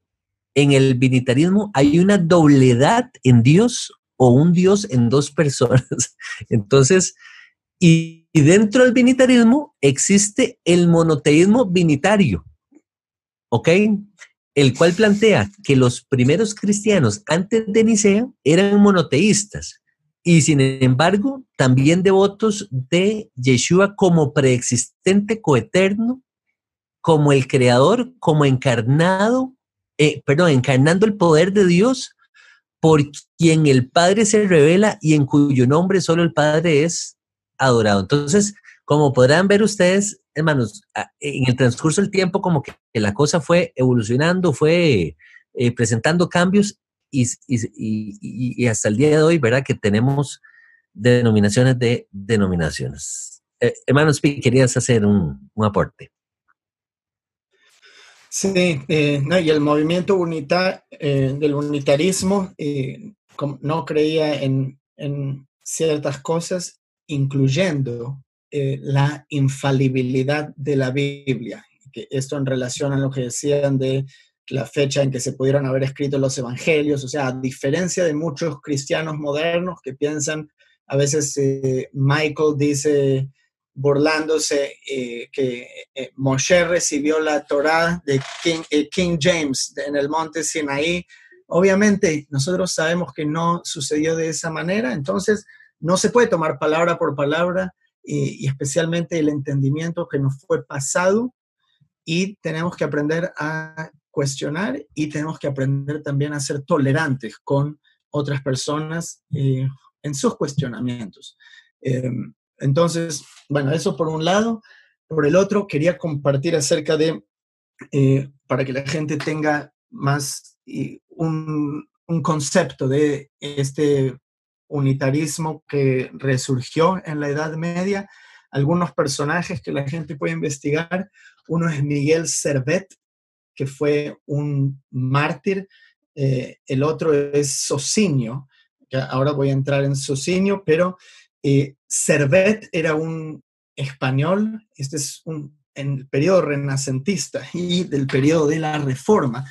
en el binitarismo hay una dobledad en Dios o un Dios en dos personas. Entonces, y, dentro del binitarismo existe el monoteísmo binitario, ¿ok? El cual plantea que los primeros cristianos antes de Nicea eran monoteístas y sin embargo también devotos de Yeshua como preexistente coeterno, como el creador, como encarnado eh, perdón, encarnando el poder de Dios por quien el Padre se revela y en cuyo nombre solo el Padre es adorado. Entonces, como podrán ver ustedes, hermanos, en el transcurso del tiempo como que, la cosa fue evolucionando, fue eh, presentando cambios y, hasta el día de hoy, ¿verdad? Que tenemos denominaciones de denominaciones. Eh, hermanos, querías hacer un aporte. Sí, eh, no, y el movimiento unita, eh, del unitarismo eh, no creía en, ciertas cosas, incluyendo la infalibilidad de la Biblia. Esto en relación a lo que decían de la fecha en que se pudieron haber escrito los evangelios, o sea, a diferencia de muchos cristianos modernos que piensan, a veces Michael dice, burlándose eh, que eh, Moshe recibió la Torá de King, eh, James en el monte Sinaí. Obviamente nosotros sabemos que no sucedió de esa manera, entonces no se puede tomar palabra por palabra y, y especialmente el entendimiento que nos fue pasado y tenemos que aprender a cuestionar y tenemos que aprender también a ser tolerantes con otras personas en sus cuestionamientos. Entonces, bueno, eso por un lado. Por el otro, quería compartir acerca de, eh, para que la gente tenga más un, concepto de este unitarismo que resurgió en la Edad Media, algunos personajes que la gente puede investigar. Uno es Miguel Servet, que fue un mártir. Eh, el otro es Socinio, ahora voy a entrar en Socinio, pero eh, Servet era un español, este es un, en el periodo renacentista y del periodo de la Reforma.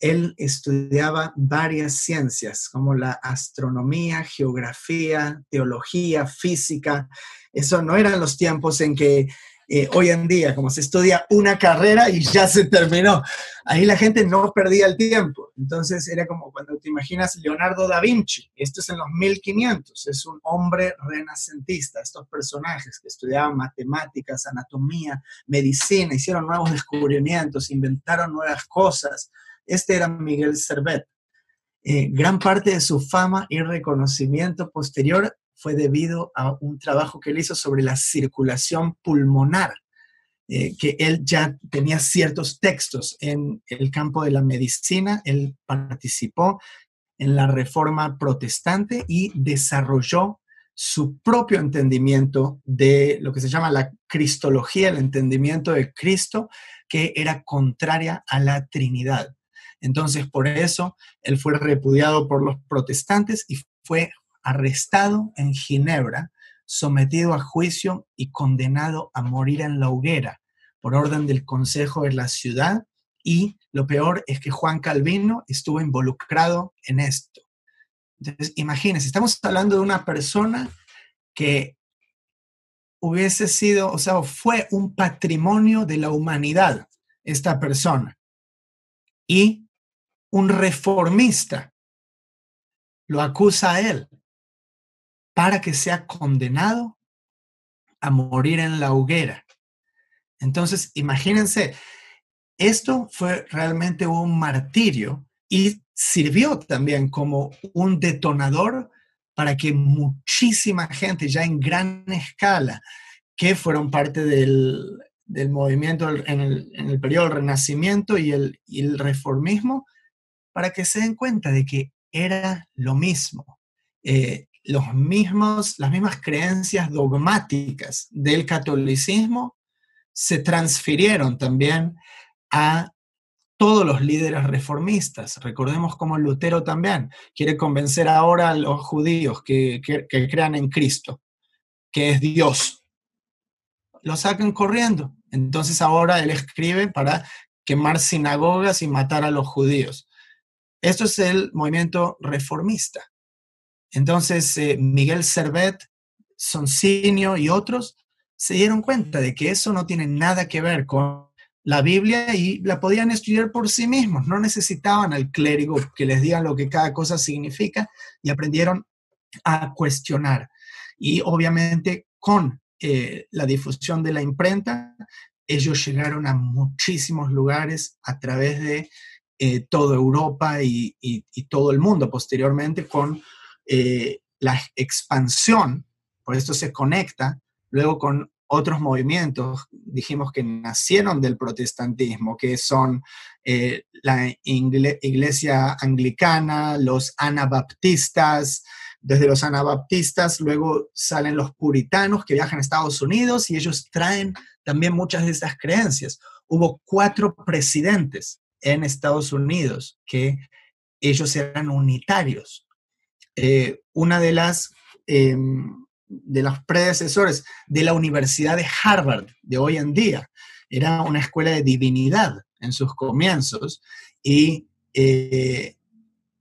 Él estudiaba varias ciencias como la astronomía, geografía, teología, física. Eso no eran los tiempos en que eh, hoy en día, como se estudia una carrera y ya se terminó. Ahí la gente no perdía el tiempo. Entonces era como cuando te imaginas Leonardo da Vinci, esto es en los 1500, es un hombre renacentista, estos personajes que estudiaban matemáticas, anatomía, medicina, hicieron nuevos descubrimientos, inventaron nuevas cosas. Este era Miguel Servet. Eh, gran parte de su fama y reconocimiento posterior fue debido a un trabajo que él hizo sobre la circulación pulmonar, eh, que él ya tenía ciertos textos en el campo de la medicina, él participó en la reforma protestante y desarrolló su propio entendimiento de lo que se llama la cristología, el entendimiento de Cristo, que era contraria a la Trinidad. Entonces, por eso, él fue repudiado por los protestantes y fue arrestado en Ginebra, sometido a juicio y condenado a morir en la hoguera por orden del Consejo de la ciudad. Y lo peor es que Juan Calvino estuvo involucrado en esto. Entonces, imagínense, estamos hablando de una persona que hubiese sido, o sea, fue un patrimonio de la humanidad, esta persona. Y un reformista lo acusa a él para que sea condenado a morir en la hoguera. Entonces, imagínense, esto fue realmente un martirio y sirvió también como un detonador para que muchísima gente, ya en gran escala, que fueron parte del, movimiento en el, periodo del Renacimiento y el, y el reformismo, para que se den cuenta de que era lo mismo. Eh, los mismos, las mismas creencias dogmáticas del catolicismo se transfirieron también a todos los líderes reformistas. Recordemos cómo Lutero también quiere convencer ahora a los judíos que, crean en Cristo, que es Dios. Lo sacan corriendo. Entonces ahora él escribe para quemar sinagogas y matar a los judíos. Esto es el movimiento reformista. Entonces eh, Miguel Servet, Soncinio y otros se dieron cuenta de que eso no tiene nada que ver con la Biblia y la podían estudiar por sí mismos, no necesitaban al clérigo que les diga lo que cada cosa significa y aprendieron a cuestionar. Y obviamente con eh, la difusión de la imprenta, ellos llegaron a muchísimos lugares a través de eh, toda Europa y, todo el mundo posteriormente con eh, la expansión, por esto se conecta luego con otros movimientos, dijimos que nacieron del protestantismo, que son eh, la iglesia anglicana, los anabaptistas, desde los anabaptistas luego salen los puritanos que viajan a Estados Unidos y ellos traen también muchas de estas creencias. Hubo cuatro presidentes en Estados Unidos que ellos eran unitarios. Eh, una de las em, de los predecesores de la Universidad de Harvard de hoy en día. Era una escuela de divinidad en sus comienzos y eh,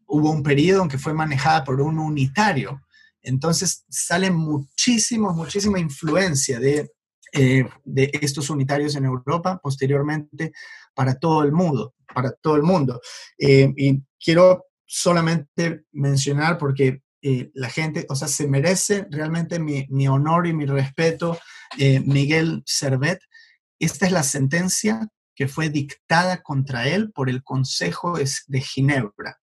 hubo un periodo en que fue manejada por un unitario. Entonces sale muchísimo, muchísima influencia de, eh, de estos unitarios en Europa posteriormente para todo el mundo, para todo el mundo. Eh, y quiero solamente mencionar, porque eh, la gente, o sea, se merece realmente mi, honor y mi respeto, eh, Miguel Servet. Esta es la sentencia que fue dictada contra él por el Consejo de Ginebra.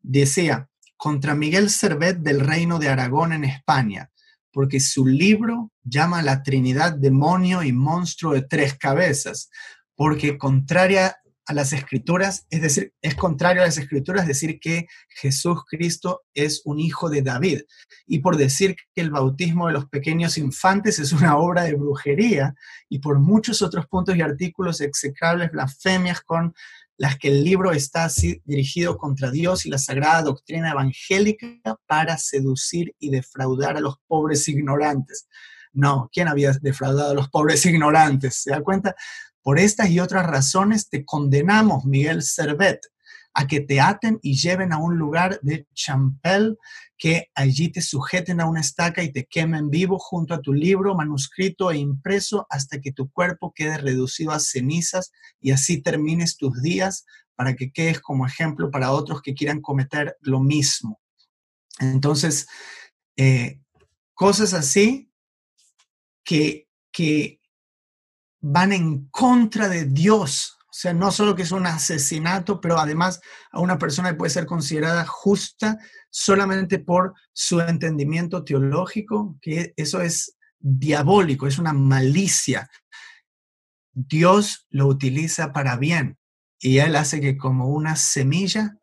Decía, contra Miguel Servet del Reino de Aragón en España, porque su libro llama a la Trinidad demonio y monstruo de tres cabezas, porque contraria a las escrituras, es decir, es contrario a las escrituras decir que Jesús Cristo es un hijo de David. Y por decir que el bautismo de los pequeños infantes es una obra de brujería y por muchos otros puntos y artículos execrables, blasfemias con las que el libro está así dirigido contra Dios y la sagrada doctrina evangélica para seducir y defraudar a los pobres ignorantes. No, ¿quién había defraudado a los pobres ignorantes? ¿Se da cuenta? Por estas y otras razones te condenamos, Miguel Servet, a que te aten y lleven a un lugar de champel, que allí te sujeten a una estaca y te quemen vivo junto a tu libro manuscrito e impreso hasta que tu cuerpo quede reducido a cenizas y así termines tus días para que quedes como ejemplo para otros que quieran cometer lo mismo. Entonces, eh, cosas así que, que van en contra de Dios. O sea, no solo que es un asesinato, pero además a una persona puede ser considerada justa solamente por su entendimiento teológico, que eso es diabólico, es una malicia. Dios lo utiliza para bien y Él hace que como una semilla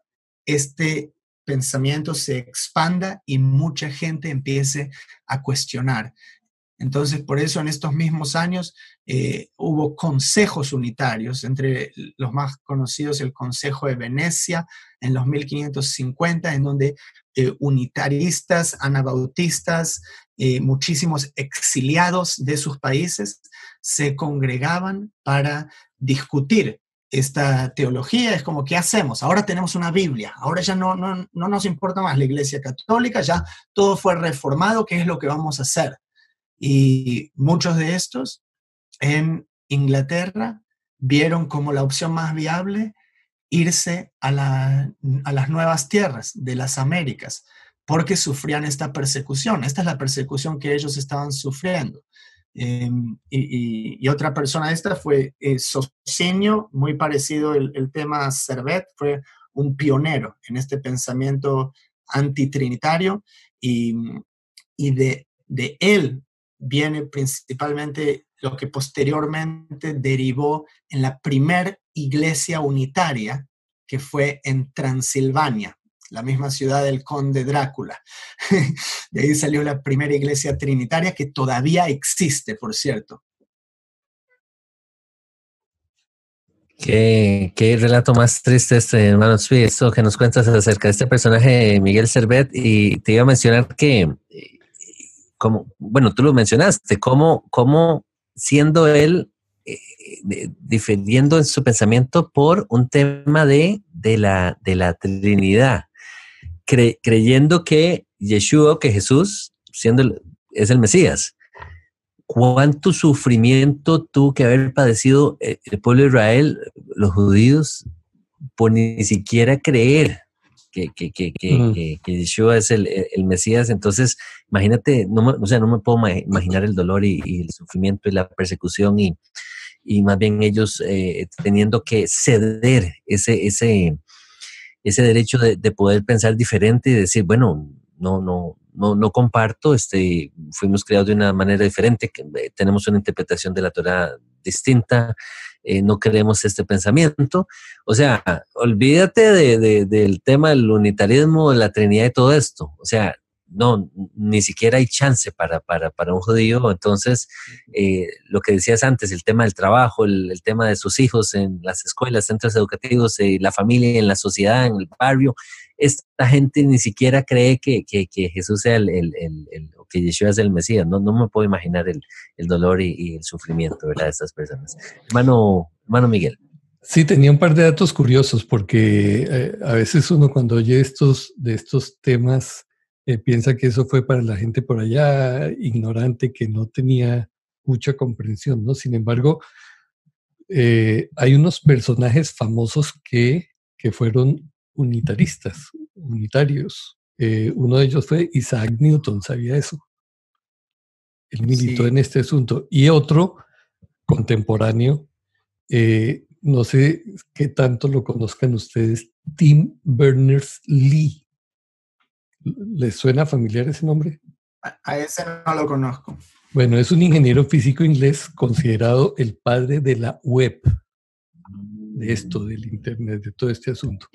este pensamiento se expanda y mucha gente empiece a cuestionar. Entonces, por eso en estos mismos años eh, hubo consejos unitarios, entre los más conocidos el Consejo de Venecia en los 1550, en donde eh, unitaristas, anabautistas, eh, muchísimos exiliados de sus países se congregaban para discutir esta teología. Es como, ¿qué hacemos? Ahora tenemos una Biblia, ahora ya no, no, no nos importa más la Iglesia Católica, ya todo fue reformado, ¿qué es lo que vamos a hacer? Y muchos de estos en Inglaterra vieron como la opción más viable irse a, las nuevas tierras de las Américas, porque sufrían esta persecución. Esta es la persecución que ellos estaban sufriendo. Em, y, otra persona esta fue eh, muy parecido el, tema Servet, fue un pionero en este pensamiento antitrinitario y, y de, de él viene principalmente lo que posteriormente derivó en la primer iglesia unitaria que fue en Transilvania, la misma ciudad del conde Drácula. De ahí salió la primera iglesia trinitaria que todavía existe, por cierto. Qué, qué, relato más triste este, hermano esto que nos cuentas acerca de este personaje, Miguel Servet, y te iba a mencionar que, como, bueno, tú lo mencionaste, cómo, cómo siendo él, eh, en su pensamiento por un tema de, de, la, de la Trinidad, creyendo que Yeshua, que Jesús, siendo es el Mesías, cuánto sufrimiento tuvo que haber padecido eh, el pueblo de Israel, los judíos, por ni siquiera creer que, que, que, que, Yeshua es el, Mesías. Entonces, imagínate, no me, o sea, no me puedo imaginar el dolor y, el sufrimiento y la persecución y, y más bien ellos eh, teniendo que ceder ese, ese, ese derecho de, de poder pensar diferente y decir, bueno, no, no, no, no comparto, este, fuimos creados de una manera diferente, eh, tenemos una interpretación de la Torah distinta, eh, no queremos este pensamiento. O sea, olvídate de, del tema del unitarismo, de la Trinidad y todo esto. O sea, no, ni siquiera hay chance para, para, para un judío. Entonces, eh, lo que decías antes, el tema del trabajo, el, tema de sus hijos en las escuelas, centros educativos, la familia, en la sociedad, en el barrio, esta gente ni siquiera cree que, Jesús sea el, el, el, que Yeshua es el Mesías. No, no me puedo imaginar el, dolor y, el sufrimiento de estas personas. Hermano, hermano Miguel. Sí, tenía un par de datos curiosos porque eh, a veces uno cuando oye estos, de estos temas eh, piensa que eso fue para la gente por allá ignorante que no tenía mucha comprensión, ¿no? Sin embargo, eh, hay unos personajes famosos que, que fueron unitaristas, unitarios. Eh, uno de ellos fue Isaac Newton, ¿sabía eso? Él militó en este asunto. Y otro contemporáneo, eh, no sé qué tanto lo conozcan ustedes, Tim Berners-Lee. ¿Les suena familiar ese nombre? A ese no lo conozco. Bueno, es un ingeniero físico inglés considerado el padre de la web, de esto, del Internet, de todo este asunto.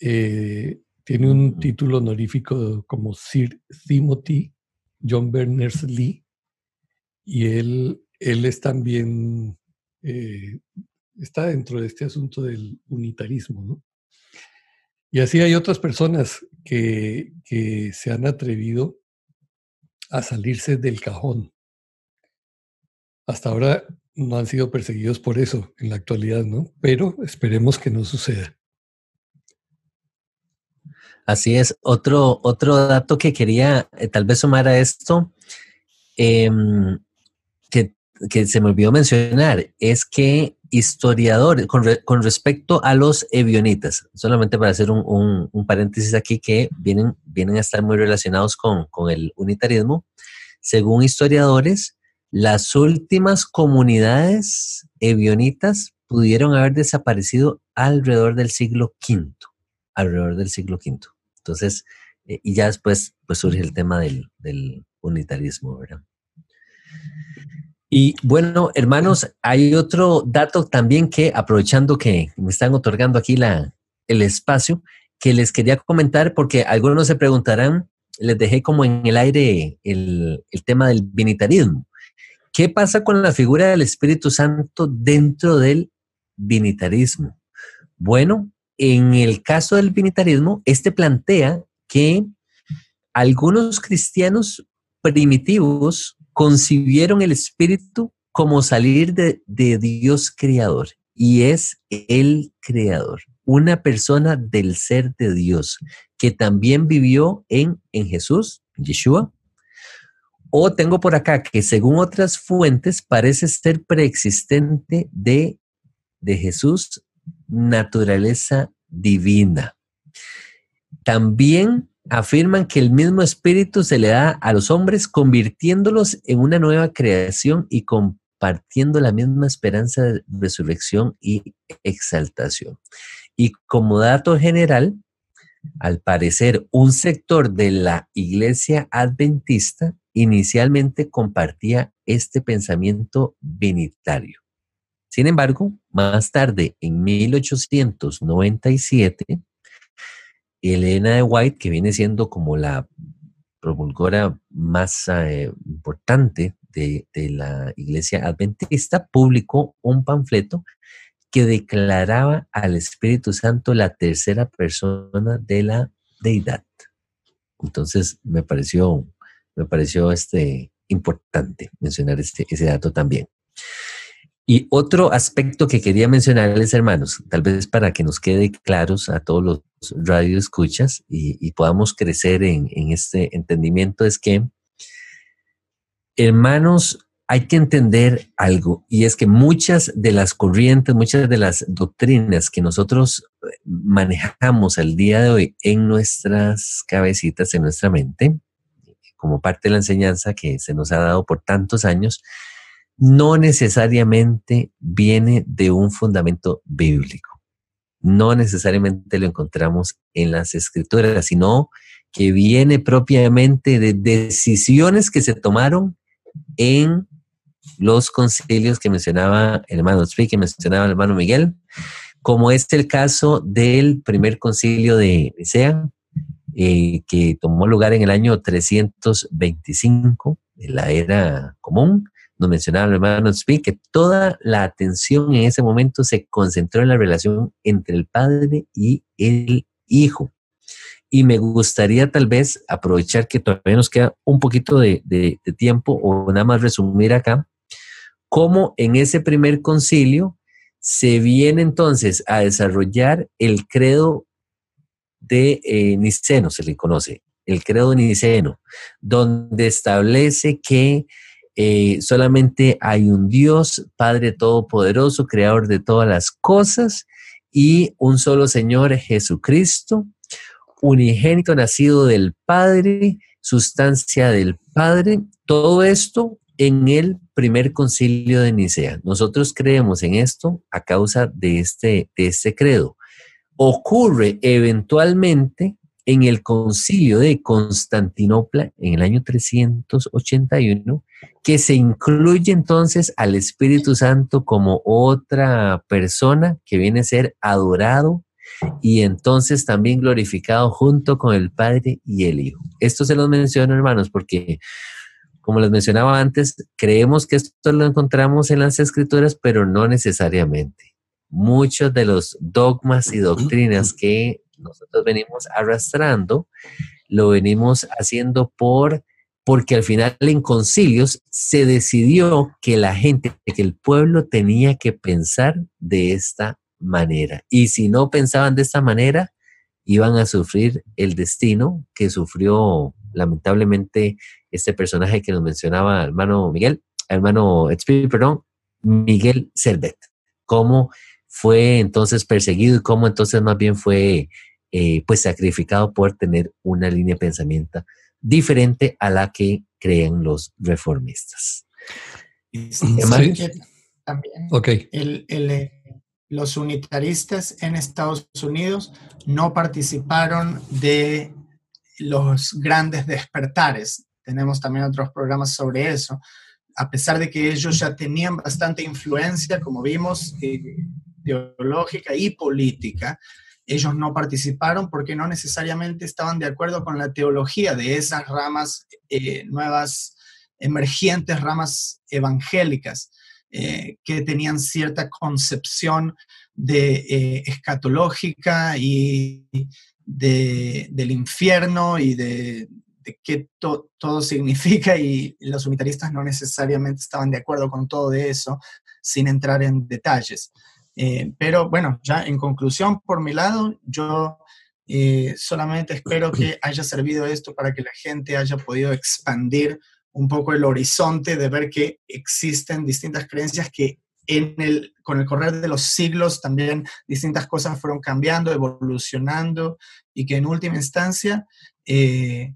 Eh, tiene un título honorífico como Sir Timothy John Berners-Lee y él, él es también, eh, está dentro de este asunto del unitarismo, Y así hay otras personas que, que se han atrevido a salirse del cajón. Hasta ahora no han sido perseguidos por eso en la actualidad, ¿no? Pero esperemos que no suceda. Así es. Otro, otro dato que quería eh, tal vez sumar a esto, em, que, se me olvidó mencionar, es que historiadores, con, respecto a los evionitas, solamente para hacer un, paréntesis aquí, que vienen, vienen a estar muy relacionados con, con el unitarismo, según historiadores, las últimas comunidades evionitas pudieron haber desaparecido alrededor del siglo V, alrededor del siglo V. Entonces, eh, y ya después pues surge el tema del, unitarismo, ¿verdad? Y bueno, hermanos, hay otro dato también que, aprovechando que me están otorgando aquí la, el espacio, que les quería comentar porque algunos se preguntarán, les dejé como en el aire el, el tema del binitarismo. ¿Qué pasa con la figura del Espíritu Santo dentro del binitarismo? Bueno, en el caso del binitarismo, este plantea que algunos cristianos primitivos concibieron el espíritu como salir de, Dios creador y es el creador, una persona del ser de Dios que también vivió en, en Jesús, Yeshua. O tengo por acá que según otras fuentes parece ser preexistente de, de Jesús naturaleza divina. También afirman que el mismo espíritu se le da a los hombres convirtiéndolos en una nueva creación y compartiendo la misma esperanza de resurrección y exaltación. Y como dato general, al parecer, un sector de la iglesia adventista inicialmente compartía este pensamiento binitario. Sin embargo, más tarde, en 1897, Elena de White, que viene siendo como la promulgora más eh, importante de, la iglesia adventista, publicó un panfleto que declaraba al Espíritu Santo la tercera persona de la deidad. Entonces me pareció, me pareció este, importante mencionar este, ese dato también. Y otro aspecto que quería mencionarles, hermanos, tal vez para que nos quede claros a todos los radioescuchas y, y podamos crecer en, en este entendimiento, es que, hermanos, hay que entender algo, y es que muchas de las corrientes, muchas de las doctrinas que nosotros manejamos al día de hoy en nuestras cabecitas, en nuestra mente, como parte de la enseñanza que se nos ha dado por tantos años, no necesariamente viene de un fundamento bíblico. No necesariamente lo encontramos en las escrituras, sino que viene propiamente de decisiones que se tomaron en los concilios que mencionaba el hermano Zvi, que mencionaba el hermano Miguel, como es el caso del primer concilio de Nicea, eh, que tomó lugar en el año 325 de la era común, nos mencionaba el hermano Speak, que toda la atención en ese momento se concentró en la relación entre el padre y el hijo. Y me gustaría tal vez aprovechar que todavía nos queda un poquito de, de tiempo o nada más resumir acá, cómo en ese primer concilio se viene entonces a desarrollar el credo de eh, Niceno, se le conoce, el credo niceno, donde establece que eh, solamente hay un Dios, Padre Todopoderoso, Creador de todas las cosas, y un solo Señor Jesucristo, unigénito nacido del Padre, sustancia del Padre, todo esto en el primer concilio de Nicea. Nosotros creemos en esto a causa de este, de este credo. Ocurre eventualmente en el concilio de Constantinopla en el año 381, que se incluye entonces al Espíritu Santo como otra persona que viene a ser adorado y entonces también glorificado junto con el Padre y el Hijo. Esto se los menciono, hermanos, porque como les mencionaba antes, creemos que esto lo encontramos en las escrituras, pero no necesariamente. Muchos de los dogmas y doctrinas que nosotros venimos arrastrando, lo venimos haciendo por porque al final en concilios se decidió que la gente, que el pueblo tenía que pensar de esta manera. Y si no pensaban de esta manera, iban a sufrir el destino que sufrió lamentablemente este personaje que nos mencionaba hermano Miguel, hermano perdón, Miguel Servet. Cómo fue entonces perseguido y cómo entonces más bien fue eh, pues sacrificado por tener una línea de pensamiento diferente a la que creen los reformistas. también eh, los unitaristas en Estados Unidos no participaron de los grandes despertares. Tenemos también otros programas sobre eso. A pesar de que ellos ya tenían bastante influencia, como vimos, eh, teológica y política, ellos no participaron porque no necesariamente estaban de acuerdo con la teología de esas ramas eh, nuevas, emergentes ramas evangélicas, eh, que tenían cierta concepción de eh, escatológica y de, del infierno y de, qué todo significa y los unitaristas no necesariamente estaban de acuerdo con todo de eso, sin entrar en detalles. Eh, pero bueno, ya en conclusión, por mi lado, yo eh, solamente espero que haya servido esto para que la gente haya podido expandir un poco el horizonte de ver que existen distintas creencias que en el, con el correr de los siglos también distintas cosas fueron cambiando, evolucionando y que en última instancia eh,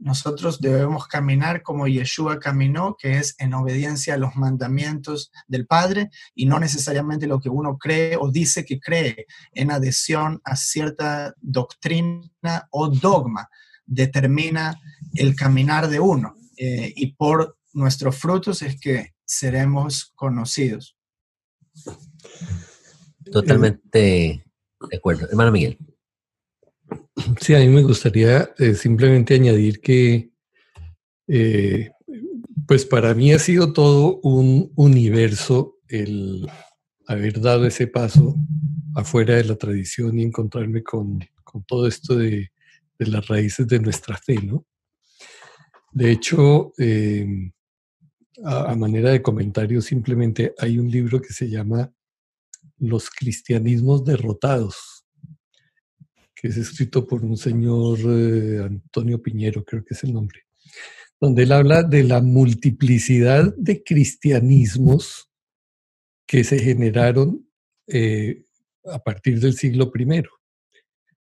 nosotros debemos caminar como Yeshua caminó, que es en obediencia a los mandamientos del Padre y no necesariamente lo que uno cree o dice que cree en adhesión a cierta doctrina o dogma determina el caminar de uno eh, y por nuestros frutos es que seremos conocidos. Totalmente de acuerdo. Hermano Miguel. Sí, a mí me gustaría eh, simplemente añadir que, eh, pues para mí ha sido todo un universo el haber dado ese paso afuera de la tradición y encontrarme con, todo esto de, las raíces de nuestra fe, ¿no? De hecho, eh, a, manera de comentario, simplemente hay un libro que se llama Los cristianismos derrotados, que es escrito por un señor eh, Antonio Piñero, creo que es el nombre, donde él habla de la multiplicidad de cristianismos que se generaron eh, a partir del siglo I.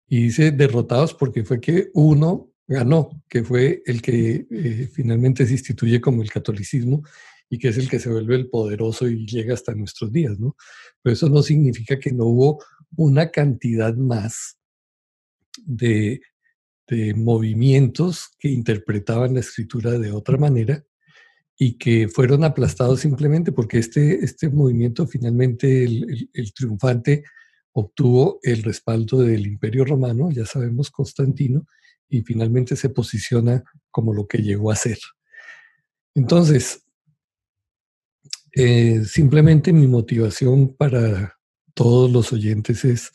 Y dice derrotados porque fue que uno ganó, que fue el que eh, finalmente se instituye como el catolicismo y que es el que se vuelve el poderoso y llega hasta nuestros días, ¿no? Pero eso no significa que no hubo una cantidad más de, movimientos que interpretaban la escritura de otra manera y que fueron aplastados simplemente porque este, este movimiento finalmente, el triunfante, obtuvo el respaldo del Imperio Romano, ya sabemos, Constantino, y finalmente se posiciona como lo que llegó a ser. Entonces, eh, simplemente mi motivación para todos los oyentes es,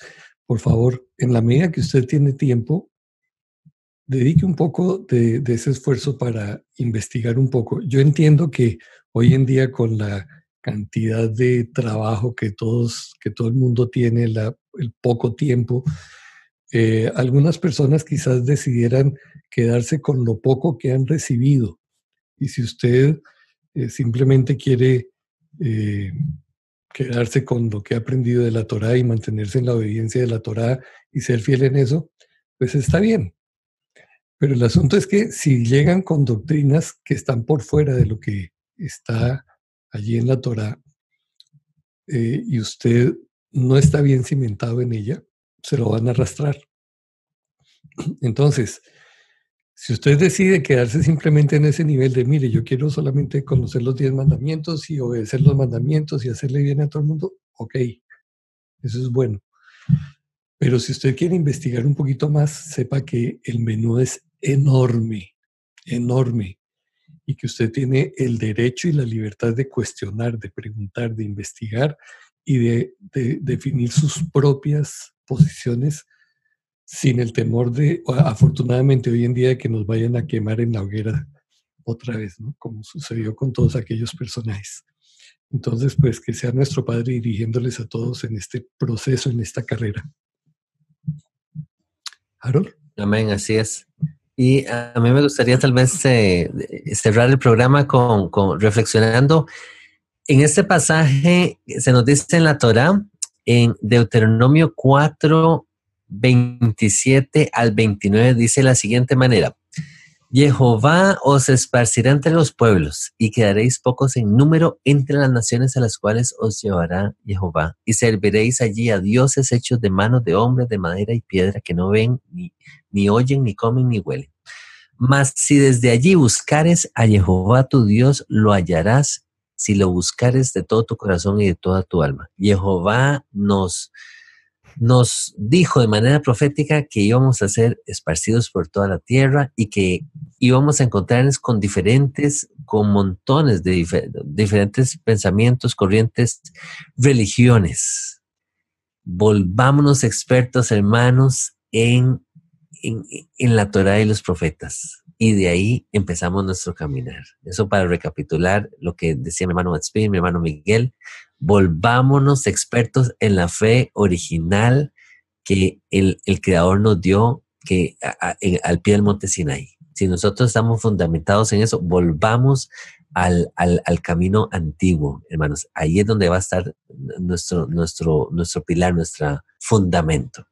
por favor, en la medida que usted tiene tiempo, dedique un poco de, ese esfuerzo para investigar un poco. Yo entiendo que hoy en día con la cantidad de trabajo que todos, que todo el mundo tiene, el poco tiempo, eh, algunas personas quizás decidieran quedarse con lo poco que han recibido. Y si usted eh, simplemente quiere eh, quedarse con lo que ha aprendido de la Torah y mantenerse en la obediencia de la Torah y ser fiel en eso, pues está bien. Pero el asunto es que si llegan con doctrinas que están por fuera de lo que está allí en la Torah y usted no está bien cimentado en ella, se lo van a arrastrar. Entonces, si usted decide quedarse simplemente en ese nivel de, mire, yo quiero solamente conocer los diez mandamientos y obedecer los mandamientos y hacerle bien a todo el mundo, ok, eso es bueno. Pero si usted quiere investigar un poquito más, sepa que el menú es enorme, enorme, y que usted tiene el derecho y la libertad de cuestionar, de preguntar, de investigar y de, definir sus propias posiciones sin el temor de, afortunadamente hoy en día, que nos vayan a quemar en la hoguera otra vez, ¿no? Como sucedió con todos aquellos personajes. Entonces, pues que sea nuestro Padre dirigiéndoles a todos en este proceso, en esta carrera. Harold. Amén, así es. Y a mí me gustaría tal vez eh, cerrar el programa con, con, reflexionando. En este pasaje se nos dice en la Torah, en Deuteronomio 4, 27 al 29 dice la siguiente manera. Jehová os esparcirá entre los pueblos y quedaréis pocos en número entre las naciones a las cuales os llevará Jehová y serviréis allí a dioses hechos de manos de hombres de madera y piedra que no ven, ni, ni oyen, ni comen, ni huelen. Mas si desde allí buscares a Jehová tu Dios, lo hallarás si lo buscares de todo tu corazón y de toda tu alma. Jehová nos nos dijo de manera profética que íbamos a ser esparcidos por toda la tierra y que íbamos a encontrarnos con diferentes, con montones de diferentes pensamientos, corrientes, religiones. Volvámonos expertos, hermanos, en, en, la Torah y los profetas. Y de ahí empezamos nuestro caminar. Eso para recapitular lo que decía mi hermano Matspin, mi hermano Miguel, volvámonos expertos en la fe original que el, Creador nos dio que al pie del monte Sinai. Si nosotros estamos fundamentados en eso, volvamos al, camino antiguo, hermanos. Ahí es donde va a estar nuestro, nuestro, nuestro pilar, nuestro fundamento.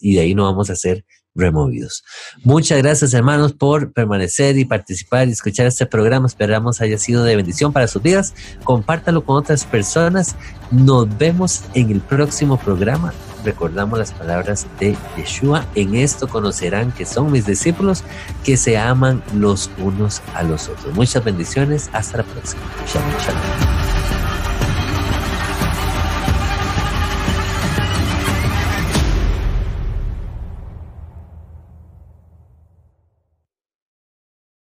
Y de ahí no vamos a ser removidos. Muchas gracias hermanos por permanecer y participar y escuchar este programa. Esperamos haya sido de bendición para sus vidas. Compártalo con otras personas. Nos vemos en el próximo programa. Recordamos las palabras de Yeshua. En esto conocerán que son mis discípulos que se aman los unos a los otros. Muchas bendiciones. Hasta la próxima. Shalom, shalom.